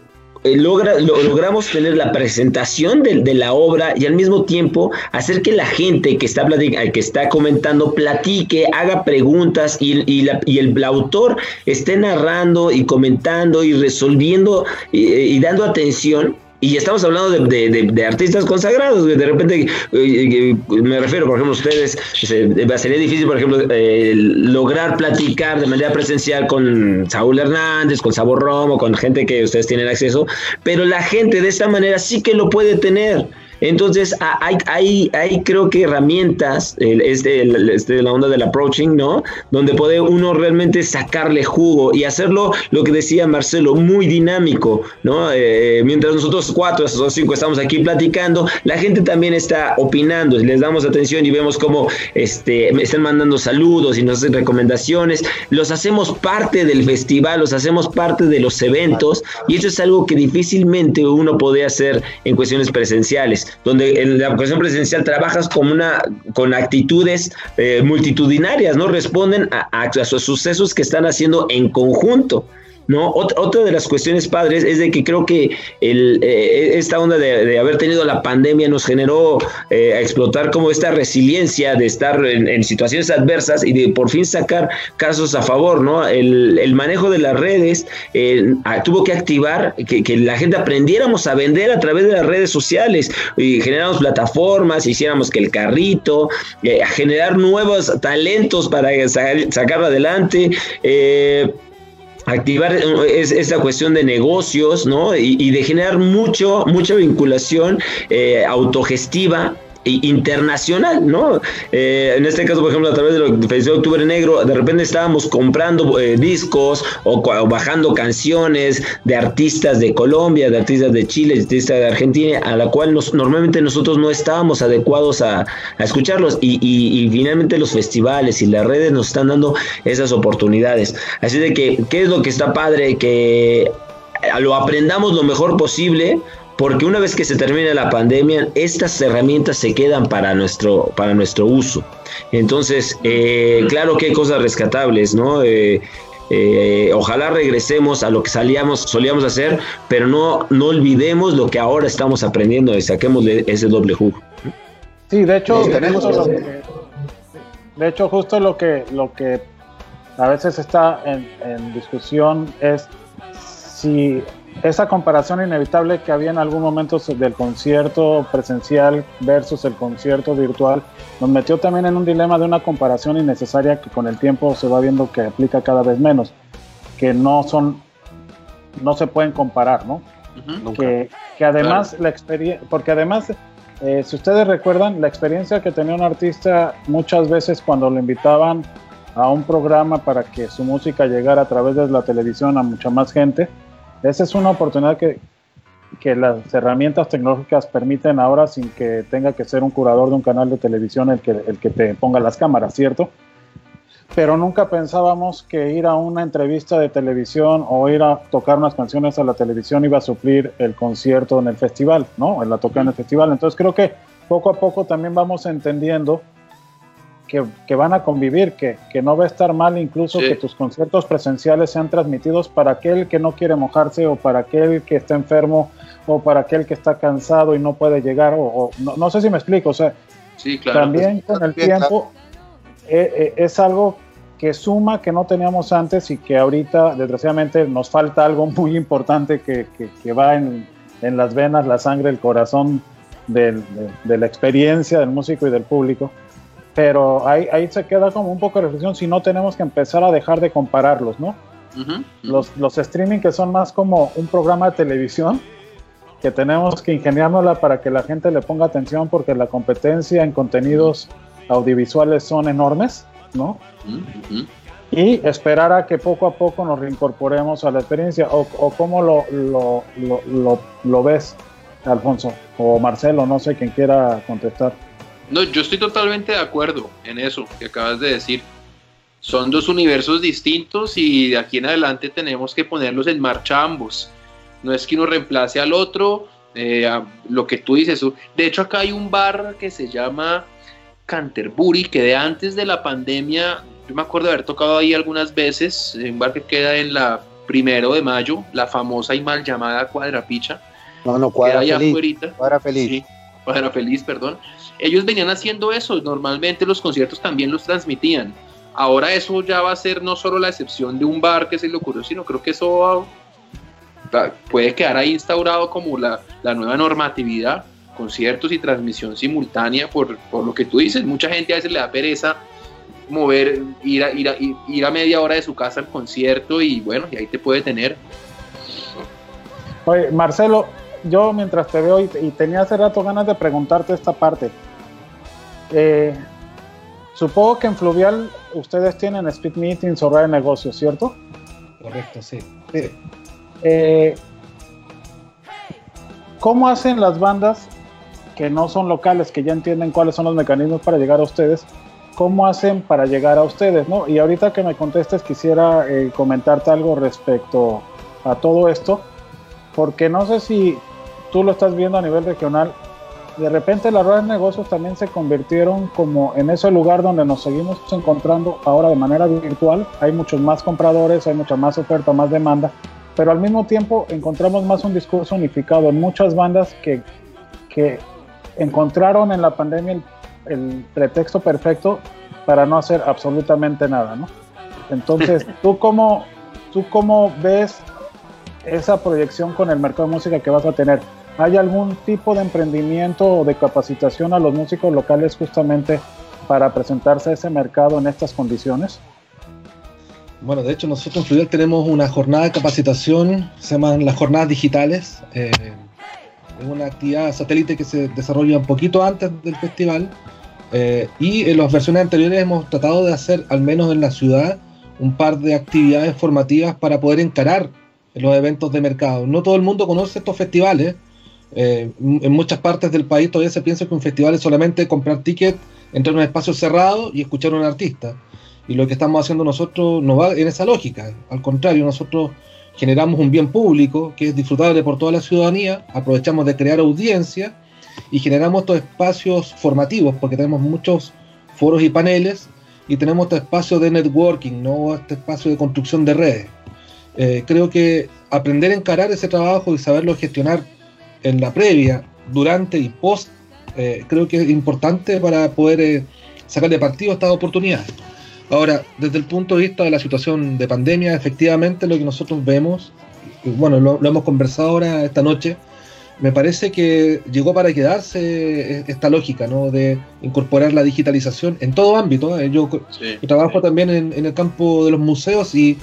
logra, logramos tener la presentación de, la obra y al mismo tiempo hacer que la gente que está, que está comentando platique, haga preguntas y, y, y el, autor esté narrando y comentando y resolviendo y dando atención y estamos hablando de, artistas consagrados. De repente, eh, eh, me refiero, por ejemplo, ustedes, sería difícil, por ejemplo, eh, lograr platicar de manera presencial con Saúl Hernández, con Sabor Romo, con gente que ustedes tienen acceso, pero la gente de esta manera sí que lo puede tener. Entonces, hay, hay, creo que herramientas, este, este, la onda del approaching, ¿no? Donde puede uno realmente sacarle jugo y hacerlo, lo que decía Marcelo, muy dinámico, ¿no? Eh, mientras nosotros cuatro, esos cinco estamos aquí platicando, la gente también está opinando, les damos atención y vemos cómo este, están mandando saludos y nos hacen recomendaciones, los hacemos parte del festival, los hacemos parte de los eventos y eso es algo que difícilmente uno puede hacer en cuestiones presenciales donde en la cuestión presidencial trabajas con, una, con actitudes eh, multitudinarias, ¿no? Responden a, a, a, sucesos que están haciendo en conjunto. ¿No? otra de las cuestiones padres es de que creo que el, eh, esta onda de, haber tenido la pandemia nos generó eh, explotar como esta resiliencia de estar en, situaciones adversas y de por fin sacar casos a favor, ¿no? El, manejo de las redes eh, tuvo que activar que, la gente aprendiéramos a vender a través de las redes sociales y generamos plataformas, hiciéramos que el carrito, a generar nuevos talentos para sacarlo adelante. Eh, activar eh, es, esa cuestión de negocios, ¿no? Y, de generar mucho, mucha vinculación eh, autogestiva internacional, ¿no? Eh, en este caso, por ejemplo, a través de lo que Octubre Negro, de repente estábamos comprando eh, discos o, bajando canciones de artistas de Colombia, de artistas de Chile, de artistas de Argentina, a la cual nos, normalmente nosotros no estábamos adecuados a, escucharlos y, y, finalmente los festivales y las redes nos están dando esas oportunidades. Así de que, ¿qué es lo que está padre? Que lo aprendamos lo mejor posible porque una vez que se termine la pandemia, estas herramientas se quedan para nuestro, para nuestro uso. Entonces, eh, claro que hay cosas rescatables, ¿no? Eh, eh, ojalá regresemos a lo que salíamos, solíamos hacer, pero no, no olvidemos lo que ahora estamos aprendiendo y saquemos ese doble jugo. Sí, de hecho, de hecho, justo lo que, lo que a veces está en, en discusión es si esa comparación inevitable que había en algún momento del concierto presencial versus el concierto virtual nos metió también en un dilema de una comparación innecesaria que con el tiempo se va viendo que aplica cada vez menos, que no son, no se pueden comparar, ¿no? que, que, además la experiencia, porque además, eh, si ustedes recuerdan, la experiencia que tenía un artista muchas veces cuando lo invitaban a un programa para que su música llegara a través de la televisión a mucha más gente, esa es una oportunidad que, que las herramientas tecnológicas permiten ahora sin que tenga que ser un curador de un canal de televisión el que, el que te ponga las cámaras, ¿cierto? Pero nunca pensábamos que ir a una entrevista de televisión o ir a tocar unas canciones a la televisión iba a suplir el concierto en el festival, ¿no? En la toca en el festival. Entonces creo que poco a poco también vamos entendiendo que, van a convivir, que, no va a estar mal incluso que tus conciertos presenciales sean transmitidos para aquel que no quiere mojarse o para aquel que está enfermo o para aquel que está cansado y no puede llegar o, no, sé si me explico, o sea, también con el tiempo eh, eh, es algo que suma que no teníamos antes y que ahorita desgraciadamente nos falta algo muy importante que, va en, las venas, la sangre, el corazón de la experiencia del músico y del público pero ahí, ahí se queda como un poco de reflexión si no tenemos que empezar a dejar de compararlos, ¿no? Los, los streaming que son más como un programa de televisión, que tenemos que ingeniárnosla para que la gente le ponga atención porque la competencia en contenidos audiovisuales son enormes, ¿no? Y esperar a que poco a poco nos reincorporemos a la experiencia. ¿O, o cómo lo, lo, lo, lo ves, Alfonso? O Marcelo, no sé quién quiera contestar. No, yo estoy totalmente de acuerdo en eso que acabas de decir. Son dos universos distintos y de aquí en adelante tenemos que ponerlos en marcha ambos. No es que uno reemplace al otro, Eh, lo que tú dices, de hecho acá hay un bar que se llama Canterbury, que de antes de la pandemia, yo me acuerdo de haber tocado ahí algunas veces, un bar que queda en la primero de mayo, la famosa y mal llamada Cuadrapicha. No, no, Cuadra Feliz. Cuadra Feliz. Sí, Cuadra Feliz, perdón. Ellos venían haciendo eso, normalmente los conciertos también los transmitían. Ahora eso ya va a ser no solo la excepción de un bar que se le ocurrió, sino creo que eso puede quedar ahí instaurado como la, nueva normatividad, conciertos y transmisión simultánea, por, lo que tú dices, mucha gente a veces le da pereza mover, ir a, media hora de su casa al concierto y bueno, y ahí te puede tener. Oye, Marcelo, yo mientras te veo y, tenía hace rato ganas de preguntarte esta parte. Eh, supongo que en Fluvial ustedes tienen speed meetings o de negocios, ¿cierto? Correcto, sí. Eh, ¿Cómo hacen las bandas que no son locales, que ya entienden cuáles son los mecanismos para llegar a ustedes? ¿Cómo hacen para llegar a ustedes? ¿no? Y ahorita que me contestes, quisiera eh, comentarte algo respecto a todo esto, porque no sé si tú lo estás viendo a nivel regional. De repente las ruedas de negocios también se convirtieron como en ese lugar donde nos seguimos encontrando ahora de manera virtual. Hay muchos más compradores, hay mucha más oferta, más demanda pero al mismo tiempo encontramos más un discurso unificado en muchas bandas que, que encontraron en la pandemia el, pretexto perfecto para no hacer absolutamente nada, ¿no? Entonces, <laughs> ¿tú cómo, ¿tú cómo ves esa proyección con el mercado de música que vas a tener? ¿Hay algún tipo de emprendimiento o de capacitación a los músicos locales justamente para presentarse a ese mercado en estas condiciones? Bueno, de hecho nosotros en Fluvial tenemos una jornada de capacitación, se llaman las jornadas digitales. Eh, es una actividad satélite que se desarrolla un poquito antes del festival. Eh, y en las versiones anteriores hemos tratado de hacer, al menos en la ciudad, un par de actividades formativas para poder encarar los eventos de mercado. No todo el mundo conoce estos festivales. Eh, en muchas partes del país todavía se piensa que un festival es solamente comprar tickets, entrar en un espacio cerrado y escuchar a un artista. Y lo que estamos haciendo nosotros no va en esa lógica. Al contrario, nosotros generamos un bien público que es disfrutable por toda la ciudadanía, aprovechamos de crear audiencia y generamos estos espacios formativos, porque tenemos muchos foros y paneles y tenemos este espacio de networking, ¿no? este espacio de construcción de redes. Eh, creo que aprender a encarar ese trabajo y saberlo gestionar en la previa, durante y post, eh, creo que es importante para poder eh, sacarle partido a estas oportunidades. Ahora, desde el punto de vista de la situación de pandemia, efectivamente lo que nosotros vemos, bueno, lo, hemos conversado ahora esta noche, me parece que llegó para quedarse esta lógica, ¿no? De incorporar la digitalización en todo ámbito. ¿eh? Yo, trabajo también en, el campo de los museos y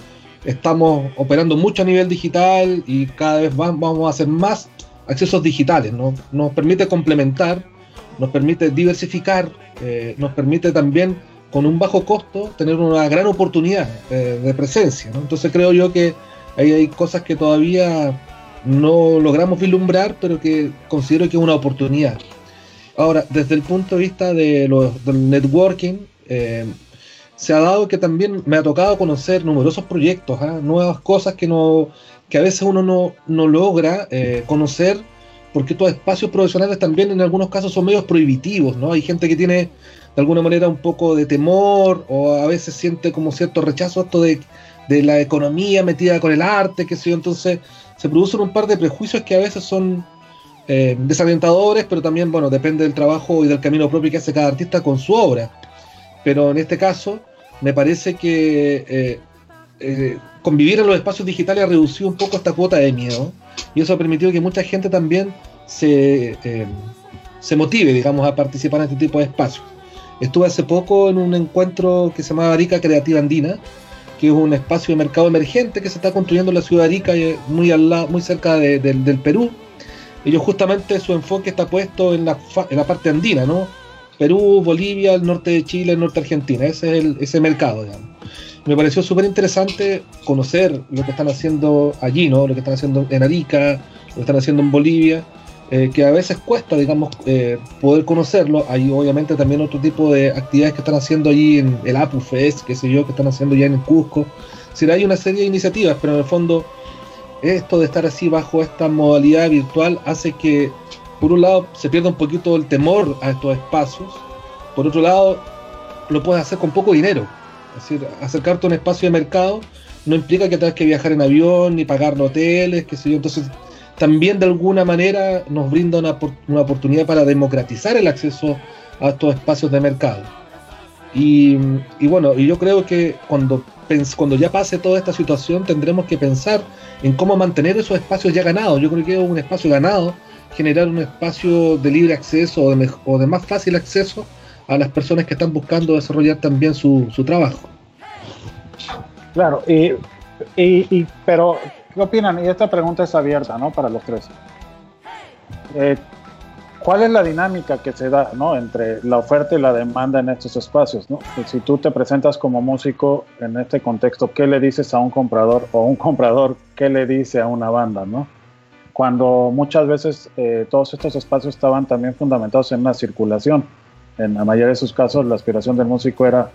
estamos operando mucho a nivel digital y cada vez vamos a hacer más accesos digitales, ¿no? Nos permite complementar, nos permite diversificar, eh, nos permite también con un bajo costo tener una gran oportunidad eh, de presencia. Entonces creo yo que ahí hay cosas que todavía no logramos vislumbrar, pero que considero que es una oportunidad. Ahora, desde el punto de vista de del networking, eh, se ha dado que también me ha tocado conocer numerosos proyectos, ¿ah? nuevas cosas que, no, que a veces uno no, no logra eh, conocer porque estos espacios profesionales también en algunos casos son medios prohibitivos, ¿no? Hay gente que tiene de alguna manera un poco de temor o a veces siente como cierto rechazo esto de, la economía metida con el arte, que sé yo, entonces se producen un par de prejuicios que a veces son eh, desalentadores, pero también, bueno, depende del trabajo y del camino propio que hace cada artista con su obra. Pero en este caso, me parece que eh, eh, convivir en los espacios digitales ha reducido un poco esta cuota de miedo y eso ha permitido que mucha gente también se, se motive, digamos, a participar en este tipo de espacios. Estuve hace poco en un encuentro que se llama Arica Creativa Andina, que es un espacio de mercado emergente que se está construyendo en la ciudad de Arica, muy, al lado, muy cerca del Perú. Ellos justamente su enfoque está puesto en la, en la parte andina, ¿no? Perú, Bolivia, el norte de Chile, el norte de Argentina. Ese es el, ese mercado, digamos. Me pareció súper interesante conocer lo que están haciendo allí, ¿no? Lo que están haciendo en Arica, lo que están haciendo en Bolivia eh, que a veces cuesta, digamos, eh, poder conocerlo. Hay obviamente también otro tipo de actividades que están haciendo allí en el APUFES, qué sé yo, que están haciendo ya en el Cusco. Si hay una serie de iniciativas, pero en el fondo esto de estar así bajo esta modalidad virtual hace que, por un lado, se pierda un poquito el temor a estos espacios, por otro lado, lo puedes hacer con poco dinero. Es decir, acercarte a un espacio de mercado no implica que tengas que viajar en avión ni pagar hoteles, qué sé yo. Entonces, también de alguna manera nos brinda una, una oportunidad para democratizar el acceso a estos espacios de mercado. Y, bueno, y yo creo que cuando, cuando ya pase toda esta situación tendremos que pensar en cómo mantener esos espacios ya ganados. Yo creo que es un espacio ganado, generar un espacio de libre acceso o de, o de más fácil acceso a las personas que están buscando desarrollar también su, su trabajo. Claro, y, y, pero ¿qué opinan? Y esta pregunta es abierta, ¿no? Para los tres. Eh, ¿Cuál es la dinámica que se da ¿no? entre la oferta y la demanda en estos espacios? ¿no? Si tú te presentas como músico en este contexto, ¿qué le dices a un comprador o un comprador qué le dice a una banda? ¿no? Cuando muchas veces eh, todos estos espacios estaban también fundamentados en una circulación. En la mayoría de sus casos la aspiración del músico era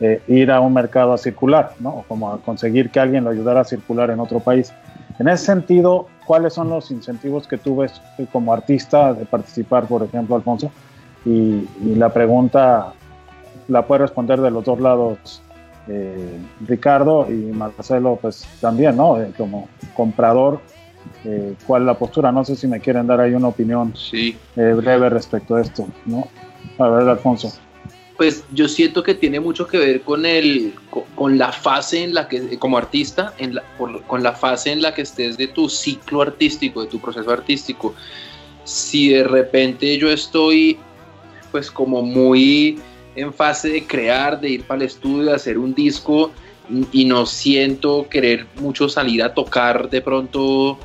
eh, ir a un mercado a circular, ¿no? o como a conseguir que alguien lo ayudara a circular en otro país. En ese sentido, ¿cuáles son los incentivos que tú ves como artista de participar, por ejemplo, Alfonso? Y, la pregunta la puede responder de los dos lados eh, Ricardo y Marcelo, pues también, ¿no? Eh, como comprador, eh, ¿cuál es la postura? No sé si me quieren dar ahí una opinión sí. breve respecto a esto, ¿no? A ver, Alfonso. Pues yo siento que tiene mucho que ver con el con la fase en la que como artista en la, con la fase en la que estés de tu ciclo artístico de tu proceso artístico. Si de repente yo estoy pues como muy en fase de crear de ir para el estudio de hacer un disco y no siento querer mucho salir a tocar de pronto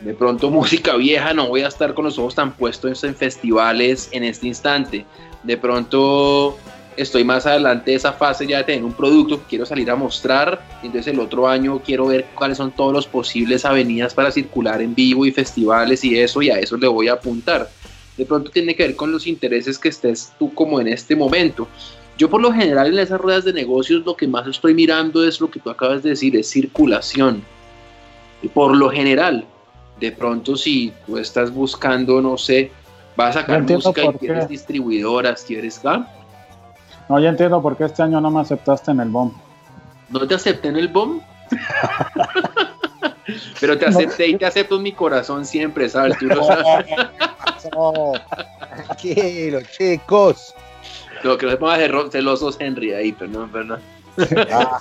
de pronto <laughs> música vieja no voy a estar con los ojos tan puestos en festivales en este instante de pronto estoy más adelante de esa fase ya de tener un producto que quiero salir a mostrar, entonces el otro año quiero ver cuáles son todos los posibles avenidas para circular en vivo y festivales y eso, y a eso le voy a apuntar. De pronto tiene que ver con los intereses que estés tú como en este momento. Yo por lo general en esas ruedas de negocios lo que más estoy mirando es lo que tú acabas de decir, es circulación. Y por lo general, de pronto si tú estás buscando, no sé, Vas a sacar música y quieres distribuidoras, quieres ¿ah? No, ya entiendo por qué este año no me aceptaste en el BOM. ¿No te acepté en el BOM? <laughs> Pero te acepté y te acepto en mi corazón siempre, ¿sabes? Tú lo sabes. <laughs> Tranquilo, chicos. Lo que no se ponga celosos Henry ahí, pero no, ¿verdad? <laughs> Ah.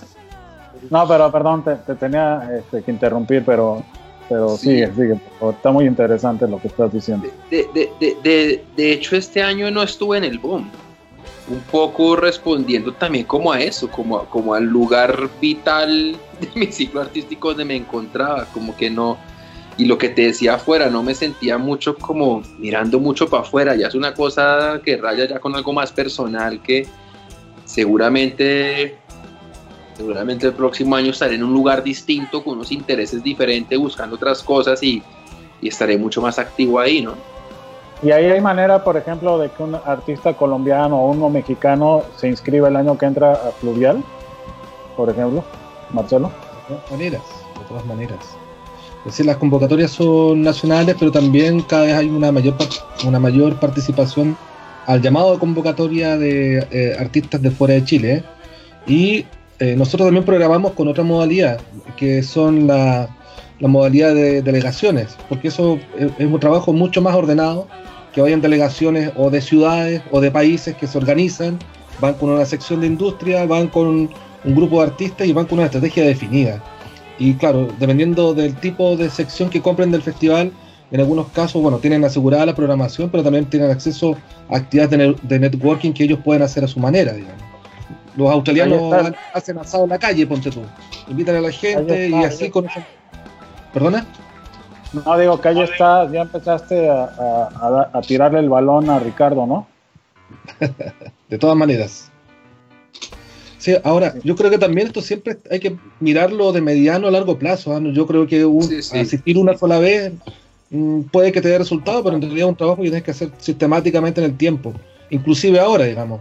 No, pero perdón, te, tenía este, que interrumpir, pero pero sí. sigue, Está muy interesante lo que estás diciendo. De, de, de, de, hecho, este año no estuve en el boom. Un poco respondiendo también como a eso, como, como al lugar vital de mi ciclo artístico donde me encontraba, como que no, y lo que te decía afuera, no me sentía mucho como mirando mucho para afuera, ya es una cosa que raya ya con algo más personal que seguramente seguramente el próximo año estaré en un lugar distinto, con unos intereses diferentes, buscando otras cosas y, estaré mucho más activo ahí, ¿no? Y ahí hay manera, por ejemplo, de que un artista colombiano o uno mexicano se inscriba el año que entra a Fluvial, por ejemplo, Marcelo. De todas maneras, de todas maneras. Es decir, las convocatorias son nacionales, pero también cada vez hay una mayor, una mayor participación al llamado de convocatoria de eh, artistas de fuera de Chile. ¿eh? Y eh, nosotros también programamos con otra modalidad, que son la, modalidad de delegaciones, porque eso es, un trabajo mucho más ordenado, que vayan delegaciones o de ciudades o de países que se organizan, van con una sección de industria, van con un grupo de artistas y van con una estrategia definida. Y claro, dependiendo del tipo de sección que compren del festival, en algunos casos, bueno, tienen asegurada la programación, pero también tienen acceso a actividades de, de networking que ellos pueden hacer a su manera, digamos. Los australianos hacen asado en la calle, ponte tú. Invitan a la gente y así conocen. ¿Perdona? No, digo que ahí está, ya empezaste a, tirarle el balón a Ricardo, ¿no? <laughs> de todas maneras. Sí, ahora, yo creo que también esto siempre hay que mirarlo de mediano a largo plazo. ¿ah? Yo creo que asistir una sola vez mm, puede que te dé resultado, pero en realidad es un trabajo que tienes que hacer sistemáticamente en el tiempo. Inclusive ahora, digamos.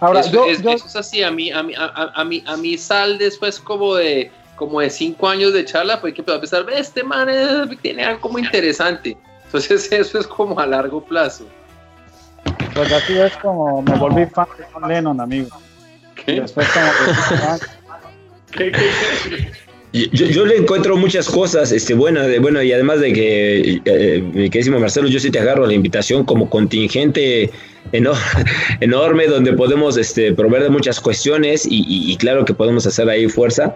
Ahora, eso, es, así, a mí, a, mí, a, mí, a mí sal después como de como de cinco años de charla, pues hay que empezar a este man tiene algo como interesante. Entonces <laughs> eso es como a largo plazo. Pues así es como me volví fan de John Lennon, amigo. ¿Qué? Después como <laughs> ¿Qué, yo, le encuentro muchas cosas, este, bueno, bueno, y además de que, eh, mi queridísimo Marcelo, yo sí te agarro la invitación como contingente <laughs> enorme, donde podemos este, proveer de muchas cuestiones y, y, claro que podemos hacer ahí fuerza.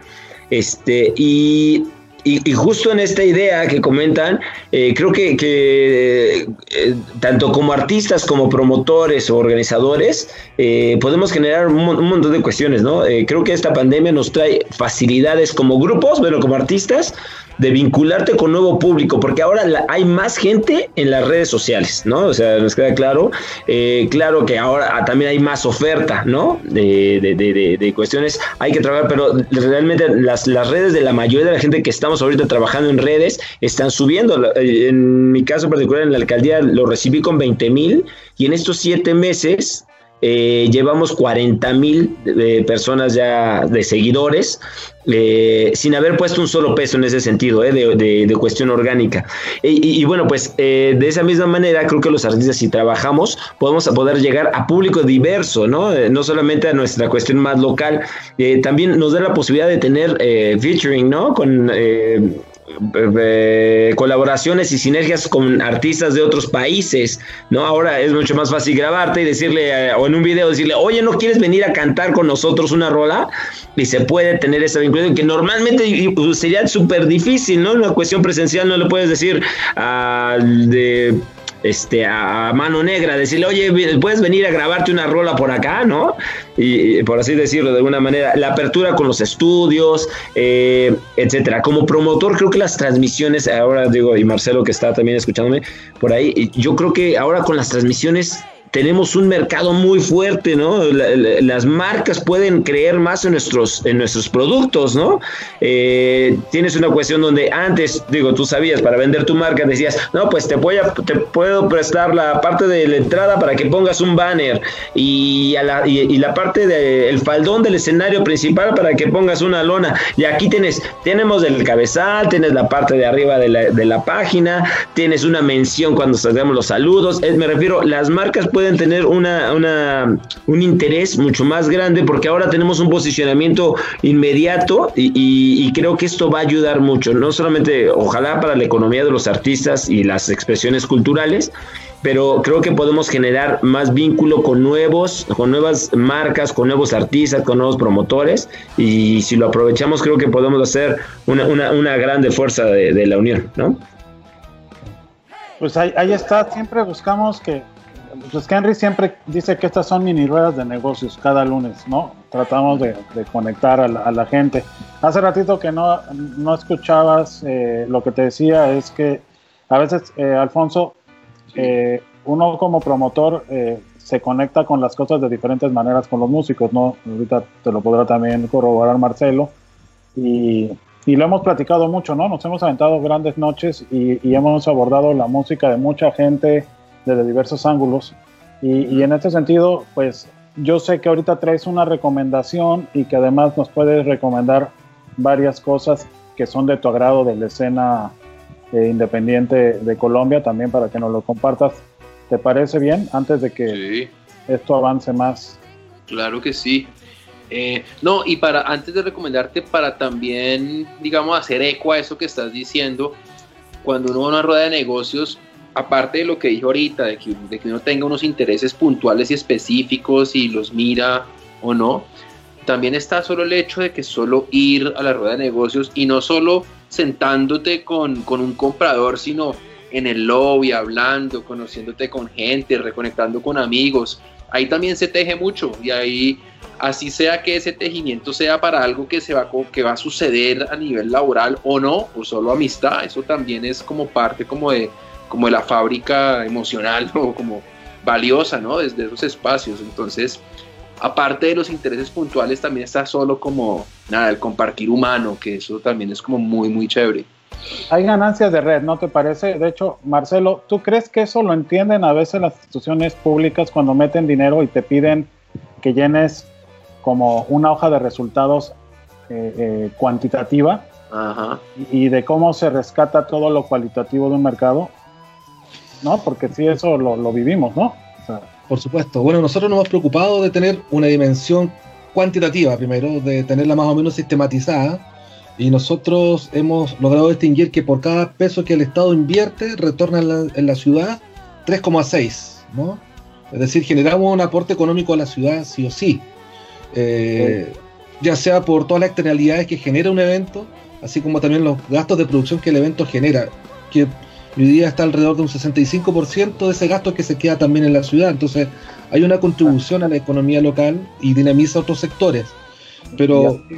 Este, y y, justo en esta idea que comentan, eh, creo que, eh, tanto como artistas como promotores o organizadores, eh, podemos generar un, montón de cuestiones, ¿no? creo que esta pandemia nos trae facilidades como grupos, bueno, como artistas, de vincularte con nuevo público, porque ahora hay más gente en las redes sociales, ¿no? O sea, nos queda claro, eh, claro que ahora también hay más oferta, ¿no? De, de, de, cuestiones, hay que trabajar, pero realmente las, las, redes de la mayoría de la gente que estamos ahorita trabajando en redes están subiendo. En mi caso particular, en la alcaldía lo recibí con 20 mil y en estos siete meses eh, llevamos 40 mil eh, personas ya de seguidores, eh, sin haber puesto un solo peso en ese sentido, de, cuestión orgánica. Y, bueno, pues de esa misma manera, creo que los artistas, si trabajamos, podemos poder llegar a público diverso, ¿no? no solamente a nuestra cuestión más local, también nos da la posibilidad de tener featuring, ¿no? Con colaboraciones y sinergias con artistas de otros países, ¿no? Ahora es mucho más fácil grabarte y decirle, eh, o en un video decirle, oye, ¿no quieres venir a cantar con nosotros una rola? Y se puede tener esa vinculación que normalmente sería súper difícil, ¿no? Una cuestión presencial no le puedes decir al de este, a mano negra, decirle, oye, puedes venir a grabarte una rola por acá, ¿no? Y, por así decirlo de alguna manera, la apertura con los estudios, eh, etcétera. Como promotor, creo que las transmisiones, ahora digo, y Marcelo que está también escuchándome por ahí, yo creo que ahora con las transmisiones tenemos un mercado muy fuerte, ¿no? las marcas pueden creer más en nuestros, en nuestros productos, ¿no? Eh, tienes una cuestión donde antes, digo, tú sabías, para vender tu marca decías, no, pues te, voy a, te puedo prestar la parte de la entrada para que pongas un banner y, a la, y, la parte del faldón del escenario principal para que pongas una lona. Y aquí tienes, tenemos el cabezal, tienes la parte de arriba de la, de la página, tienes una mención cuando salgamos los saludos. me refiero, las marcas pueden pueden tener una, una, un interés mucho más grande porque ahora tenemos un posicionamiento inmediato y, creo que esto va a ayudar mucho, no solamente ojalá para la economía de los artistas y las expresiones culturales, pero creo que podemos generar más vínculo con nuevos, con nuevas marcas, con nuevos artistas, con nuevos promotores y si lo aprovechamos creo que podemos hacer una, una, una grande fuerza de, la unión, ¿no? Pues ahí está, siempre buscamos que, pues Henry siempre dice que estas son mini ruedas de negocios cada lunes, ¿no? Tratamos de, conectar a la, gente. Hace ratito que no, no escuchabas eh, lo que te decía es que a veces, eh, Alfonso, eh, uno como promotor se conecta con las cosas de diferentes maneras con los músicos, ¿no? Ahorita te lo podrá también corroborar Marcelo. Y, y lo hemos platicado mucho, ¿no? Nos hemos aventado grandes noches y, y hemos abordado la música de mucha gente desde diversos ángulos. Y, en este sentido, pues yo sé que ahorita traes una recomendación y que además nos puedes recomendar varias cosas que son de tu agrado de la escena eh, independiente de Colombia también para que nos lo compartas. ¿Te parece bien antes de que esto avance más? Claro que sí. Eh, no, y para antes de recomendarte, para también, digamos, hacer eco a eso que estás diciendo, cuando uno va a una rueda de negocios, aparte de lo que dijo ahorita, de que, de que uno tenga unos intereses puntuales y específicos y los mira o no, también está solo el hecho de que solo ir a la rueda de negocios y no solo sentándote con, con un comprador, sino en el lobby, hablando, conociéndote con gente, reconectando con amigos. Ahí también se teje mucho y ahí, así sea que ese tejimiento sea para algo que, se va, que va a suceder a nivel laboral o no, o solo amistad, eso también es como parte como de, como de la fábrica emocional <laughs> o como valiosa, ¿no? Desde esos espacios. Entonces, aparte de los intereses puntuales, también está solo como, nada, el compartir humano, que eso también es como muy, muy chévere. Hay ganancias de red, ¿no te parece? De hecho, Marcelo, ¿tú crees que eso lo entienden a veces las instituciones públicas cuando meten dinero y te piden que llenes como una hoja de resultados eh, eh, cuantitativa Ajá. y de cómo se rescata todo lo cualitativo de un mercado, ¿no? Porque sí, eso lo, lo vivimos, ¿no? O sea, Por supuesto. Bueno, nosotros nos hemos preocupado de tener una dimensión cuantitativa primero, de tenerla más o menos sistematizada. Y nosotros hemos logrado distinguir que por cada peso que el Estado invierte, retorna en la, en la ciudad 3,6, ¿no? Es decir, generamos un aporte económico a la ciudad sí o sí. Eh, Ya sea por todas las externalidades que genera un evento, así como también los gastos de producción que el evento genera, que hoy día está alrededor de un 65% de ese gasto que se queda también en la ciudad. Entonces, hay una contribución a la economía local y dinamiza otros sectores. Pero, y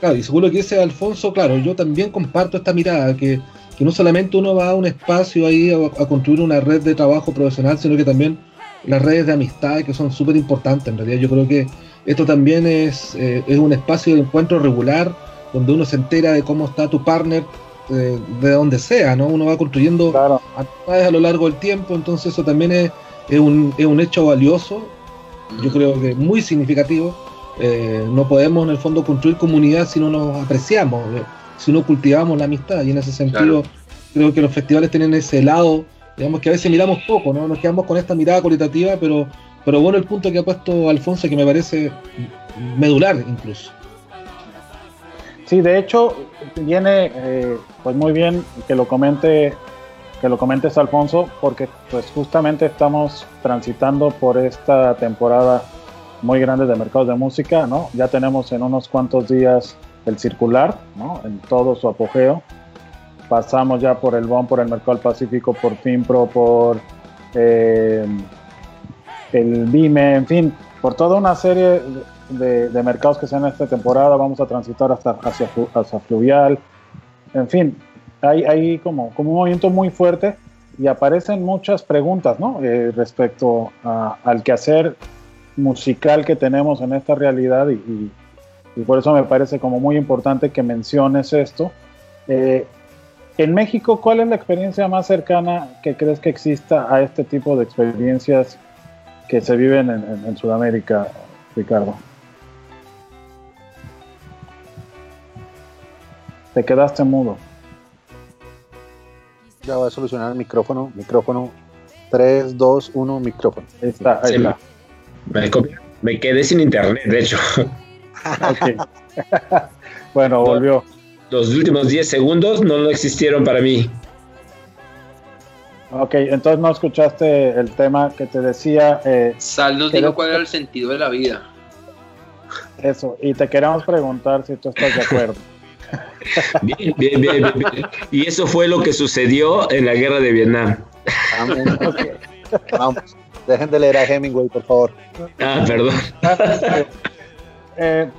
claro, y según lo que dice Alfonso, claro, yo también comparto esta mirada, que, que no solamente uno va a un espacio ahí a, a construir una red de trabajo profesional, sino que también las redes de amistad, que son súper importantes. En realidad, yo creo que esto también es, eh, es un espacio de encuentro regular, donde uno se entera de cómo está tu partner, eh, de donde sea, ¿no? Uno va construyendo Claro. amistades a lo largo del tiempo, entonces eso también es, es un, es un hecho valioso, yo creo que muy significativo. Eh, no podemos en el fondo construir comunidad si no nos apreciamos, eh, si no cultivamos la amistad, y en ese sentido creo que los festivales tienen ese lado, digamos que a veces miramos poco, ¿no? Nos quedamos con esta mirada cualitativa, pero, pero bueno el punto que ha puesto Alfonso que me parece medular incluso. Sí, de hecho, viene eh, pues muy bien que lo comente que lo comentes Alfonso, porque pues justamente estamos transitando por esta temporada muy grande de mercados de música, ¿no? Ya tenemos en unos cuantos días el circular, ¿no? En todo su apogeo. Pasamos ya por el BOM, por el Mercado del Pacífico, por FinPro, por eh, el BIME, en fin, por toda una serie de, mercados que se dan esta temporada. Vamos a transitar hasta hacia, hacia Fluvial. En fin, hay, hay como, como un movimiento muy fuerte y aparecen muchas preguntas ¿no? Eh, respecto a- al quehacer musical que tenemos en esta realidad y, por eso me parece como muy importante que menciones esto. Eh, en México, ¿cuál es la experiencia más cercana que crees que exista a este tipo de experiencias que se viven en, en- en Sudamérica, Ricardo? Te quedaste mudo. Ya va a solucionar el micrófono. Micrófono 3, 2, 1, micrófono. Ahí está, ahí Sí, está. Me, me quedé sin internet, de hecho. Ok. <laughs> bueno, volvió. Los últimos 10 segundos no, no existieron para mí. Ok, entonces no escuchaste el tema que te decía eh, Sal nos dijo cuál era el sentido de la vida. eso, y te queremos preguntar si tú estás de acuerdo. <laughs> Bien, bien, bien, bien, bien. Y eso fue lo que sucedió en la guerra de Vietnam. Amén. Vamos. Dejen de leer a Hemingway, por favor. Ah, perdón. <laughs> Eh,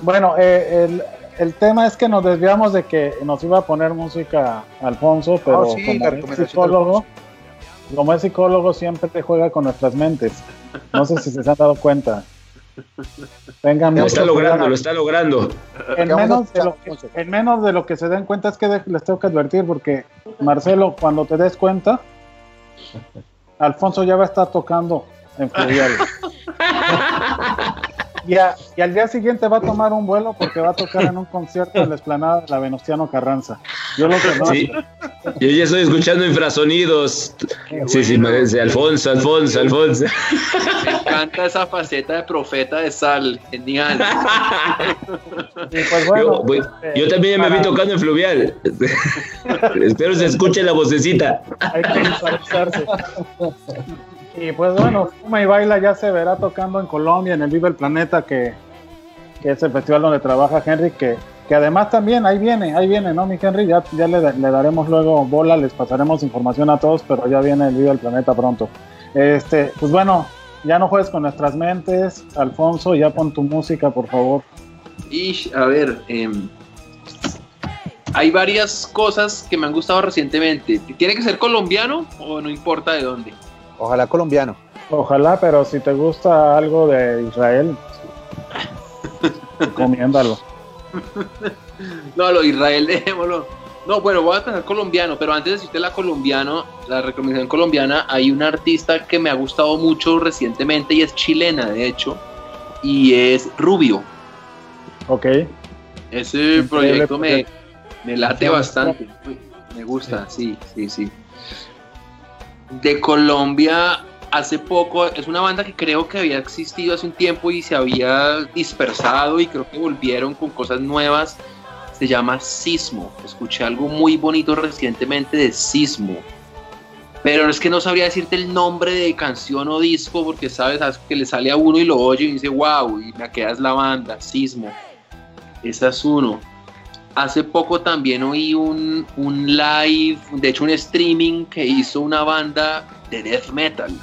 bueno, eh, el, el tema es que nos desviamos de que nos iba a poner música Alfonso, pero Ah, sí, la como es psicólogo, como es psicólogo siempre te juega con nuestras mentes. No sé si se han dado cuenta. Tengan Lo está logrando, cuidado. lo está logrando. en menos, de lo que, Alfonso. en menos de lo que se den cuenta es que les tengo que advertir porque Marcelo, cuando te des cuenta, Alfonso ya va a estar tocando en Fluvial. <laughs> Y, a- y al día siguiente va a tomar un vuelo porque va a tocar en un concierto en la explanada de la Venustiano Carranza. Yo lo conozco. Sí. Yo ya estoy escuchando infrasonidos. Sí, sí, me dice Alfonso, Alfonso, Alfonso. Me encanta esa faceta de profeta de sal. Genial. Pues bueno, Yo, voy- este, yo también ya me vi tocando en fluvial. <laughs> Espero se escuche la vocecita. Hay que visualizarse. Y pues bueno, Fuma y Baila ya se verá tocando en Colombia, en el Vive el Planeta, que, que es el festival donde trabaja Henry, que, que además también ahí viene, ahí viene, ¿no, mi Henry? Ya, ya le, le daremos luego bola, les pasaremos información a todos, pero ya viene el Vive el Planeta pronto. Este, pues bueno, ya no juegues con nuestras mentes, Alfonso, ya pon tu música, por favor. Y a ver, em, hay varias cosas que me han gustado recientemente. ¿Tiene que ser colombiano o no importa de dónde? Ojalá colombiano. Ojalá, pero si te gusta algo de Israel, <laughs> recomiéndalo. <laughs> No, lo de Israel, <laughs> dejémoslo. No, bueno, voy a tener colombiano, pero antes de decirte la colombiano, la recomendación colombiana, hay una artista que me ha gustado mucho recientemente y es chilena, de hecho, y es Rubio. Ok. Ese proyecto me, me late bastante. Me gusta, sí, sí, sí. De Colombia, hace poco, es una banda que creo que había existido hace un tiempo y se había dispersado y creo que volvieron con cosas nuevas. Se llama Sismo. Escuché algo muy bonito recientemente de Sismo. Pero es que no sabría decirte el nombre de canción o disco porque sabes, que le sale a uno y lo oye y dice wow, y me quedas la banda, Sismo. Esa es uno. Hace poco también oí un, un live, de hecho un streaming que hizo una banda de death metal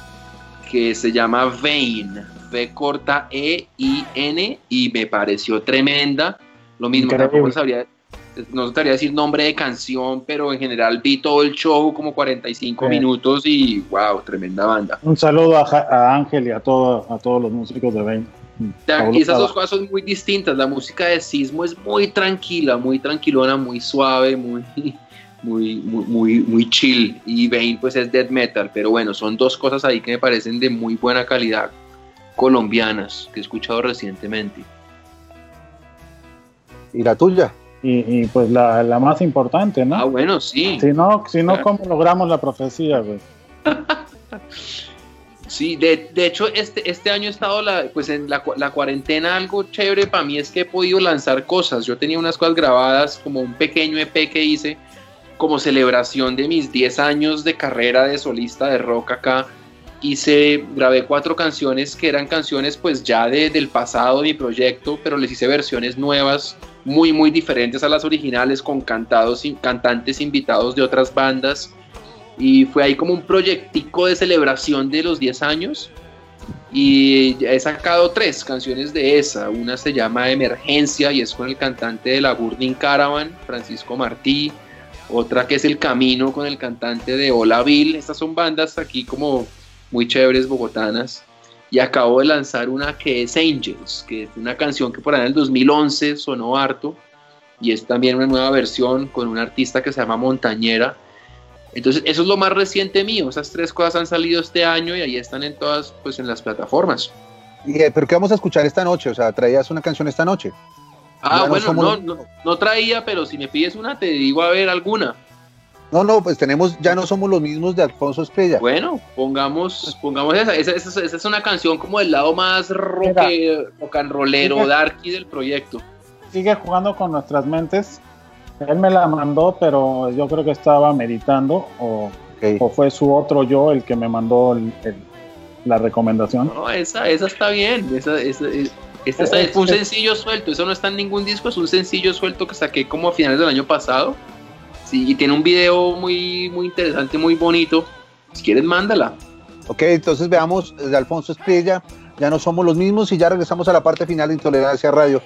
que se llama Vein, V corta E I N y me pareció tremenda. Lo mismo, tampoco sabría, no sabría decir nombre de canción, pero en general vi todo el show como 45 minutos y wow, tremenda banda. Un saludo a, Ángel y a, todo, a todos los músicos de Vein. Y esas dos cosas son muy distintas. La música de Sismo es muy tranquila, muy tranquilona, muy suave, muy, muy, muy, muy, chill. Y Bane pues es death metal. Pero bueno, son dos cosas ahí que me parecen de muy buena calidad colombianas que he escuchado recientemente. ¿Y la tuya? Y, pues la, más importante, ¿no? Ah, bueno, sí. Si no, si no ¿cómo logramos la profecía, güey? <laughs> Sí, de, hecho este, este año he estado la, pues en la, la, cuarentena algo chévere para mí es que he podido lanzar cosas. Yo tenía unas cosas grabadas como un pequeño EP que hice como celebración de mis 10 años de carrera de solista de rock acá. Hice, grabé cuatro canciones que eran canciones pues ya de, del pasado de mi proyecto, pero les hice versiones nuevas, muy muy diferentes a las originales con cantados, cantantes invitados de otras bandas y fue ahí como un proyectico de celebración de los 10 años. Y he sacado tres canciones de esa. Una se llama Emergencia y es con el cantante de la Burning Caravan, Francisco Martí. Otra que es El Camino con el cantante de Hola Bill. Estas son bandas aquí como muy chéveres bogotanas. Y acabo de lanzar una que es Angels, que es una canción que por ahí en el 2011 sonó harto. Y es también una nueva versión con un artista que se llama Montañera entonces, eso es lo más reciente mío. Esas tres cosas han salido este año y ahí están en todas, pues en las plataformas. ¿Y, eh, ¿Pero qué vamos a escuchar esta noche? O sea, ¿traías una canción esta noche? Ah, bueno, no, no, traía, pero si me pides una, te digo a ver alguna. No, no, pues tenemos, ya no somos los mismos de Alfonso Estrella. Bueno, pongamos, pongamos esa. Esa, esa, es una canción como del lado más rock, rock and rollero, darky del proyecto. Sigue jugando con nuestras mentes él me la mandó, pero yo creo que estaba meditando o, fue su otro yo el que me mandó la recomendación. No, esa, esa está bien. Esa, esa, esta fue un sencillo suelto. Eso no está en ningún disco. Es un sencillo suelto que saqué como a finales del año pasado. Sí, y tiene un video muy, muy interesante, muy bonito. Si quieres, mándala. Ok, entonces veamos de Alfonso Estrella. Ya no somos los mismos y ya regresamos a la parte final de Intolerancia Radio.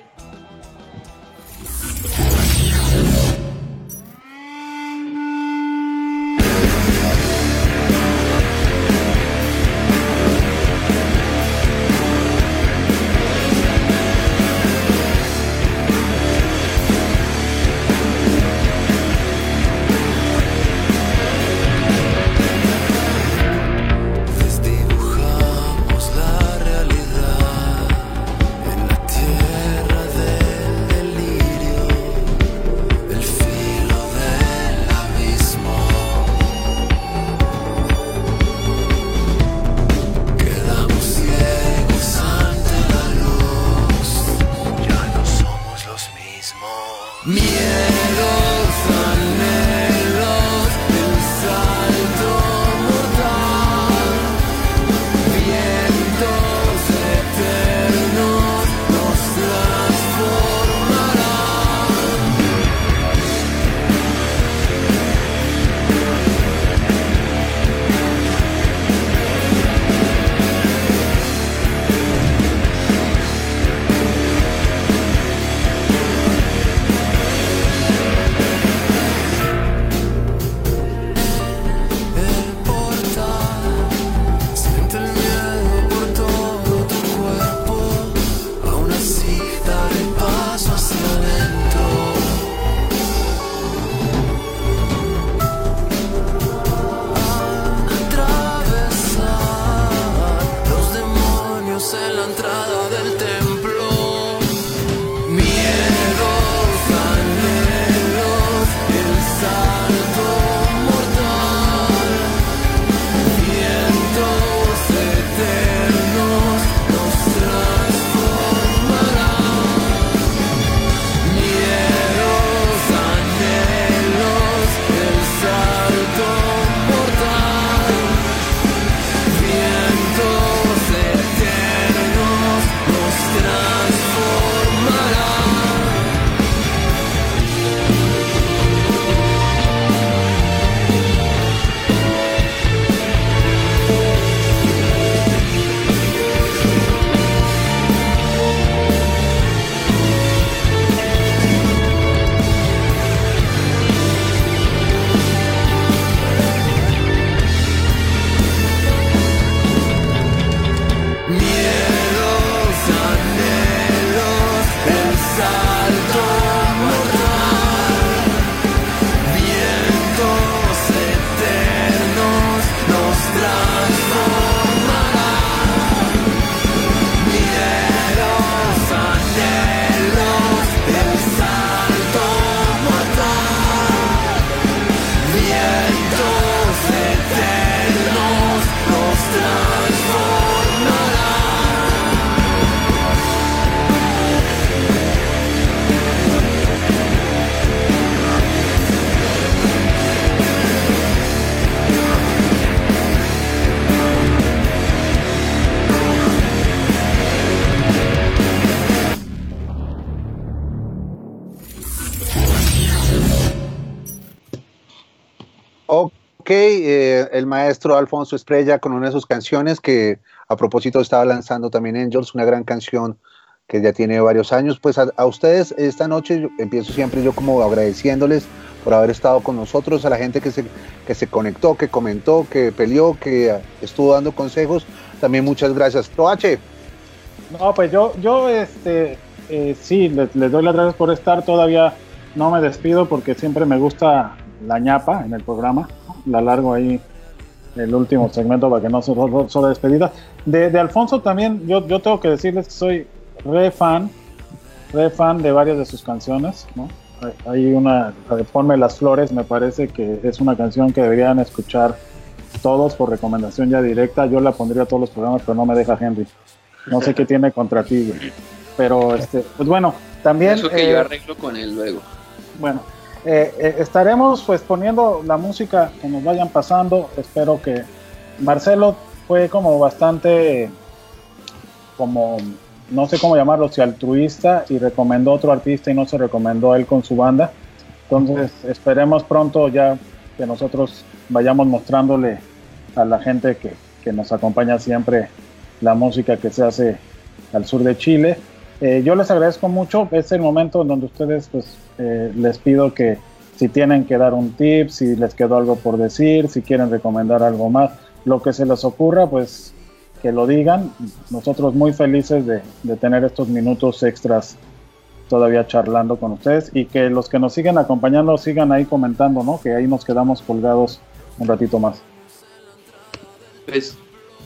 El maestro Alfonso Estrella con una de sus canciones que a propósito estaba lanzando también Angels, una gran canción que ya tiene varios años. Pues a, ustedes esta noche empiezo siempre yo como agradeciéndoles por haber estado con nosotros, a la gente que se, que se conectó, que comentó, que peleó, que estuvo dando consejos. También muchas gracias. Toache. No, pues yo, yo este, eh, sí, les doy las gracias por estar. Todavía no me despido porque siempre me gusta la ñapa en el programa. La largo ahí el último segmento para que no se solo despedida. De, de, Alfonso también, yo, yo tengo que decirles que soy re fan, re fan de varias de sus canciones, ¿no? Hay una, Ponme las flores, me parece que es una canción que deberían escuchar todos por recomendación ya directa. Yo la pondría a todos los programas, pero no me deja Henry. No sé qué <laughs> tiene contra ti, Pero, este, pues bueno, también... Eso que yo eh, arreglo con él luego. Bueno, eh, eh, estaremos pues poniendo la música que nos vayan pasando. Espero que Marcelo fue como bastante, como no sé cómo llamarlo, si altruista y recomendó otro artista y no se recomendó a él con su banda. Entonces esperemos pronto ya que nosotros vayamos mostrándole a la gente que, que nos acompaña siempre la música que se hace al sur de Chile. Eh, yo les agradezco mucho, es el momento en donde ustedes pues eh, les pido que si tienen que dar un tip, si les quedó algo por decir, si quieren recomendar algo más, lo que se les ocurra, pues que lo digan. Nosotros muy felices de, tener estos minutos extras todavía charlando con ustedes y que los que nos siguen acompañando sigan ahí comentando, ¿no? Que ahí nos quedamos colgados un ratito más. Pues,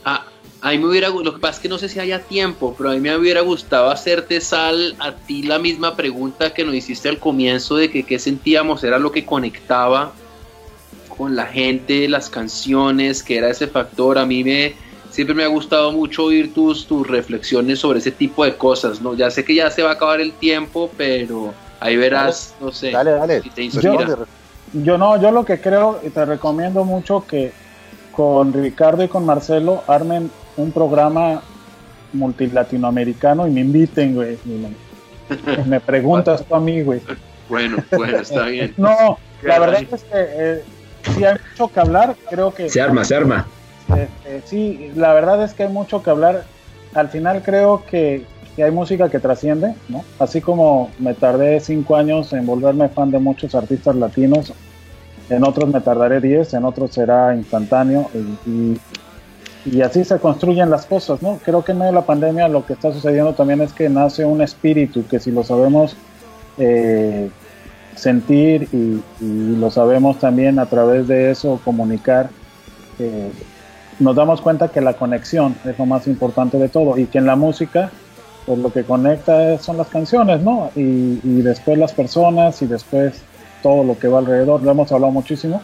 ah, a mí me hubiera, lo que pasa es que no sé si haya tiempo, pero a mí me hubiera gustado hacerte, Sal, a ti la misma pregunta que nos hiciste al comienzo de que qué sentíamos, era lo que conectaba con la gente, las canciones, que era ese factor. A mí me, siempre me ha gustado mucho oír tus, tus reflexiones sobre ese tipo de cosas, ¿no? Ya sé que ya se va a acabar el tiempo, pero ahí verás, no sé, dale, dale. si te inspira. yo no, yo lo que creo y te recomiendo mucho que con Ricardo y con Marcelo armen un programa multilatinoamericano y me inviten, güey. Me, preguntas tú a mí, güey. Bueno, bueno, está bien. no, la verdad es que eh, sí hay mucho que hablar, creo que... Se arma, se arma. Este, sí, la verdad es que hay mucho que hablar. Al final creo que, que hay música que trasciende, ¿no? Así como me tardé cinco años en volverme fan de muchos artistas latinos, en otros me tardaré diez, en otros será instantáneo y, y así se construyen las cosas, ¿no? Creo que en medio de la pandemia lo que está sucediendo también es que nace un espíritu que si lo sabemos eh, sentir y, lo sabemos también a través de eso comunicar, eh, nos damos cuenta que la conexión es lo más importante de todo y que en la música pues lo que conecta son las canciones, ¿no? Y, y después las personas y después todo lo que va alrededor, lo hemos hablado muchísimo.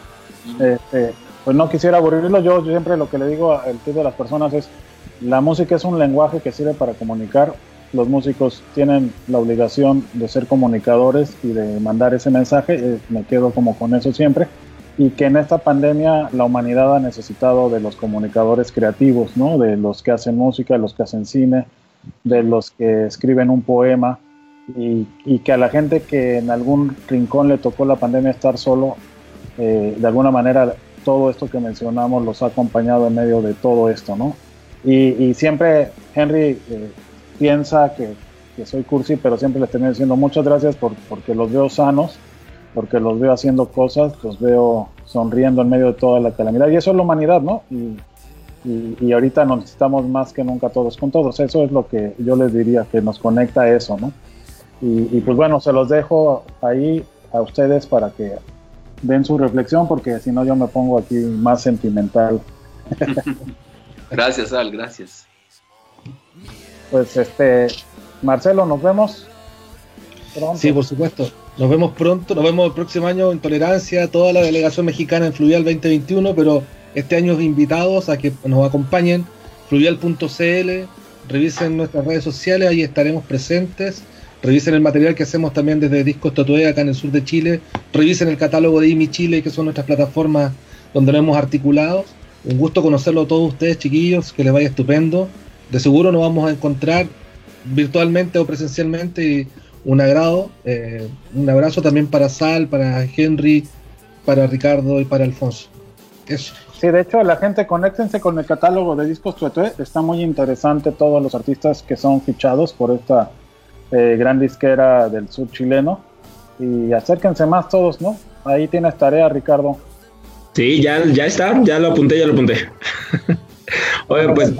Este, pues no quisiera aburrirlo. Yo, siempre lo que le digo al tipo de las personas es, la música es un lenguaje que sirve para comunicar. Los músicos tienen la obligación de ser comunicadores y de mandar ese mensaje. Eh, me quedo como con eso siempre. Y que en esta pandemia la humanidad ha necesitado de los comunicadores creativos, ¿no? De los que hacen música, de los que hacen cine, de los que escriben un poema. Y, y que a la gente que en algún rincón le tocó la pandemia estar solo, eh, de alguna manera todo esto que mencionamos los ha acompañado en medio de todo esto, ¿no? Y, siempre Henry eh, piensa que, soy cursi, pero siempre les termino diciendo muchas gracias por, porque los veo sanos, porque los veo haciendo cosas, los veo sonriendo en medio de toda la calamidad. Y eso es la humanidad, ¿no? Y, y, ahorita nos necesitamos más que nunca todos con todos. Eso es lo que yo les diría, que nos conecta a eso, ¿no? Y, y pues bueno, se los dejo ahí a ustedes para que den su reflexión porque si no yo me pongo aquí más sentimental. <laughs> gracias, Al, gracias. Pues este, Marcelo, nos vemos. Pronto. Sí, por supuesto. Nos vemos pronto, nos vemos el próximo año en Tolerancia, toda la delegación mexicana en Fluvial 2021, pero este año invitados a que nos acompañen, fluvial.cl, revisen nuestras redes sociales, ahí estaremos presentes Revisen el material que hacemos también desde Discos Totué acá en el sur de Chile. Revisen el catálogo de IMI Chile, que son nuestras plataformas donde lo hemos articulado. Un gusto conocerlo a todos ustedes, chiquillos, que les vaya estupendo. De seguro nos vamos a encontrar virtualmente o presencialmente un agrado. Eh, un abrazo también para Sal, para Henry, para Ricardo y para Alfonso. Eso. Sí, de hecho, la gente, conéctense con el catálogo de discos Tuetue. Está muy interesante todos los artistas que son fichados por esta eh, gran disquera del sur chileno. Y acérquense más todos, ¿no? Ahí tienes tarea, Ricardo. Sí, ya, ya está, ya lo apunté, ya lo apunté. <laughs> Oye, pues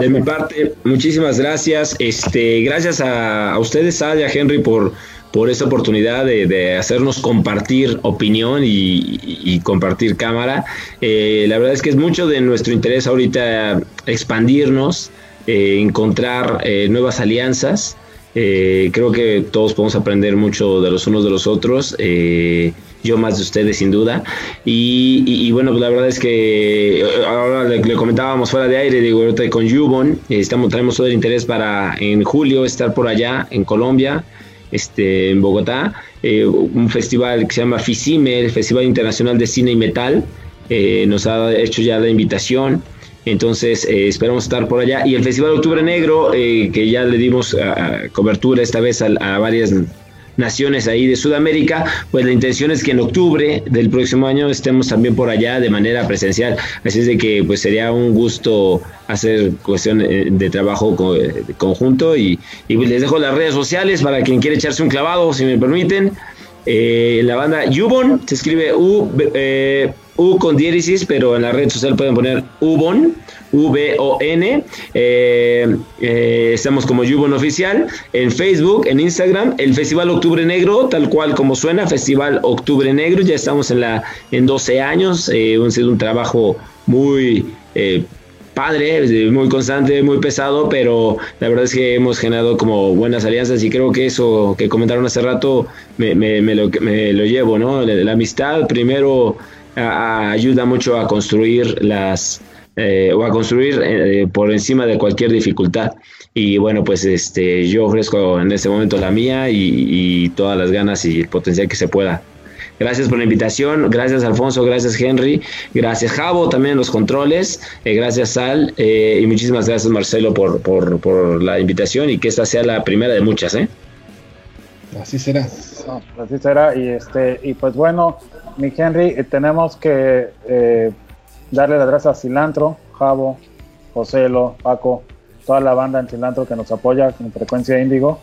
de, mi parte, muchísimas gracias. Este, gracias a, ustedes, Sal y a Henry, por, por esta oportunidad de, hacernos compartir opinión y, compartir cámara. Eh, la verdad es que es mucho de nuestro interés ahorita expandirnos, eh, encontrar eh, nuevas alianzas. Creo que todos podemos aprender mucho de los unos de los otros yo más de ustedes sin duda. Y, bueno, pues la verdad es que eh, ahora le, comentábamos fuera de aire, digo, ahorita con Yubon, estamos, traemos todo el interés para en julio estar por allá en Colombia, este, en Bogotá, eh, un festival que se llama FICIME, el Festival Internacional de Cine y Metal, eh, nos ha hecho ya la invitación. Entonces esperamos estar por allá. Y el Festival Octubre Negro, que ya le dimos cobertura esta vez a, a varias naciones ahí de Sudamérica, pues la intención es que en octubre del próximo año estemos también por allá de manera presencial. Así es de que pues sería un gusto hacer cuestión eh, de trabajo eh, conjunto y, les dejo las redes sociales para quien quiere echarse un clavado, si me permiten. Eh, la banda Ubon se escribe U, U con diéresis, pero en la red social pueden poner Ubon V-O-N. Eh, eh, estamos como Yubon Oficial en Facebook, en Instagram, el Festival Octubre Negro, tal cual como suena, Festival Octubre Negro. Ya estamos en, la, en 12 años, eh, ha sido un trabajo muy padre, muy constante, muy pesado, pero la verdad es que hemos generado como buenas alianzas y creo que eso que comentaron hace rato me, lo, me lo, llevo, ¿no? La, amistad primero ayuda mucho a construir las eh, o a construir eh, por encima de cualquier dificultad. Y bueno, pues este, yo ofrezco en este momento la mía y, todas las ganas y el potencial que se pueda. Gracias por la invitación, gracias Alfonso, gracias Henry, gracias Javo también los controles, eh, gracias Sal y muchísimas gracias Marcelo por, por, por, la invitación y que esta sea la primera de muchas. ¿eh? Así será. Así será y, este, y pues bueno, mi Henry, tenemos que darle las gracias a Cilantro, Javo, Joselo, Paco, toda la banda en Cilantro que nos apoya con frecuencia índigo.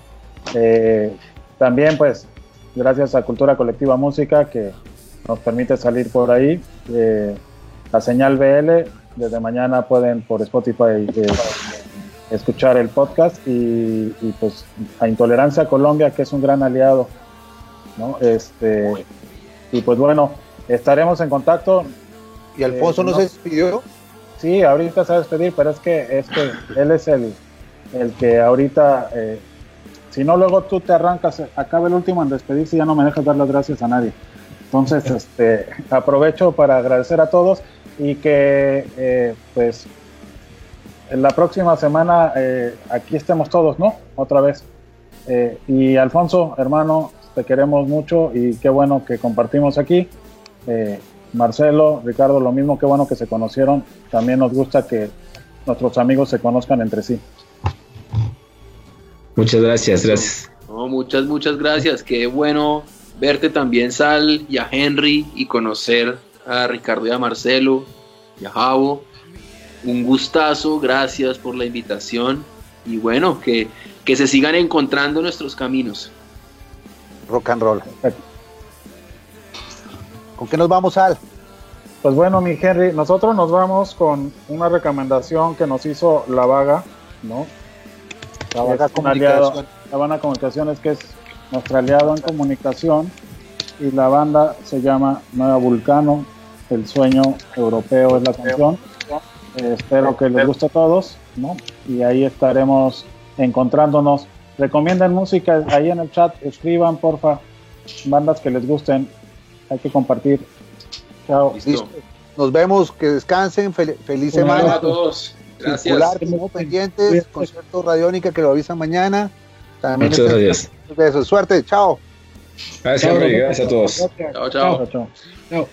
Eh, también pues gracias a Cultura Colectiva Música que nos permite salir por ahí. Eh, la señal BL, desde mañana pueden por Spotify eh, escuchar el podcast y, pues a Intolerancia Colombia que es un gran aliado. ¿No? Este, y pues bueno, estaremos en contacto. ¿Y Alfonso no, se despidió? Sí, ahorita se va a despedir, pero es que, es que él es el, el que ahorita, eh, si no luego tú te arrancas, acaba el último en despedirse y ya no me dejas dar las gracias a nadie. Entonces, <laughs> este, aprovecho para agradecer a todos y que, eh, pues, en la próxima semana eh, aquí estemos todos, ¿no? Otra vez. y Alfonso, hermano, te queremos mucho y qué bueno que compartimos aquí. Marcelo, Ricardo, lo mismo, qué bueno que se conocieron. También nos gusta que nuestros amigos se conozcan entre sí. Muchas gracias, gracias. muchas, muchas gracias. Qué bueno verte también, Sal, y a Henry, y conocer a Ricardo y a Marcelo, y a Javo. Un gustazo, gracias por la invitación. Y bueno, que, que se sigan encontrando nuestros caminos. Rock and roll. ¿Con qué nos vamos, Al? Pues bueno, mi Henry, nosotros nos vamos con una recomendación que nos hizo La Vaga, ¿no? La Vaga Comunicación. la banda Comunicaciones, que es nuestro aliado en comunicación, y la banda se llama Nueva Vulcano, El Sueño Europeo es la canción. Eh, espero que les guste a todos, ¿no? Y ahí estaremos encontrándonos. Recomienden música ahí en el chat, escriban, porfa, bandas que les gusten hay que compartir. Chao. Nos vemos, que descansen, feliz semana. a todos. Gracias. pendientes, concierto radiónica que lo avisan mañana. También Muchas gracias. Besos, suerte, chao. Gracias, gracias a todos. chao. chao. chao.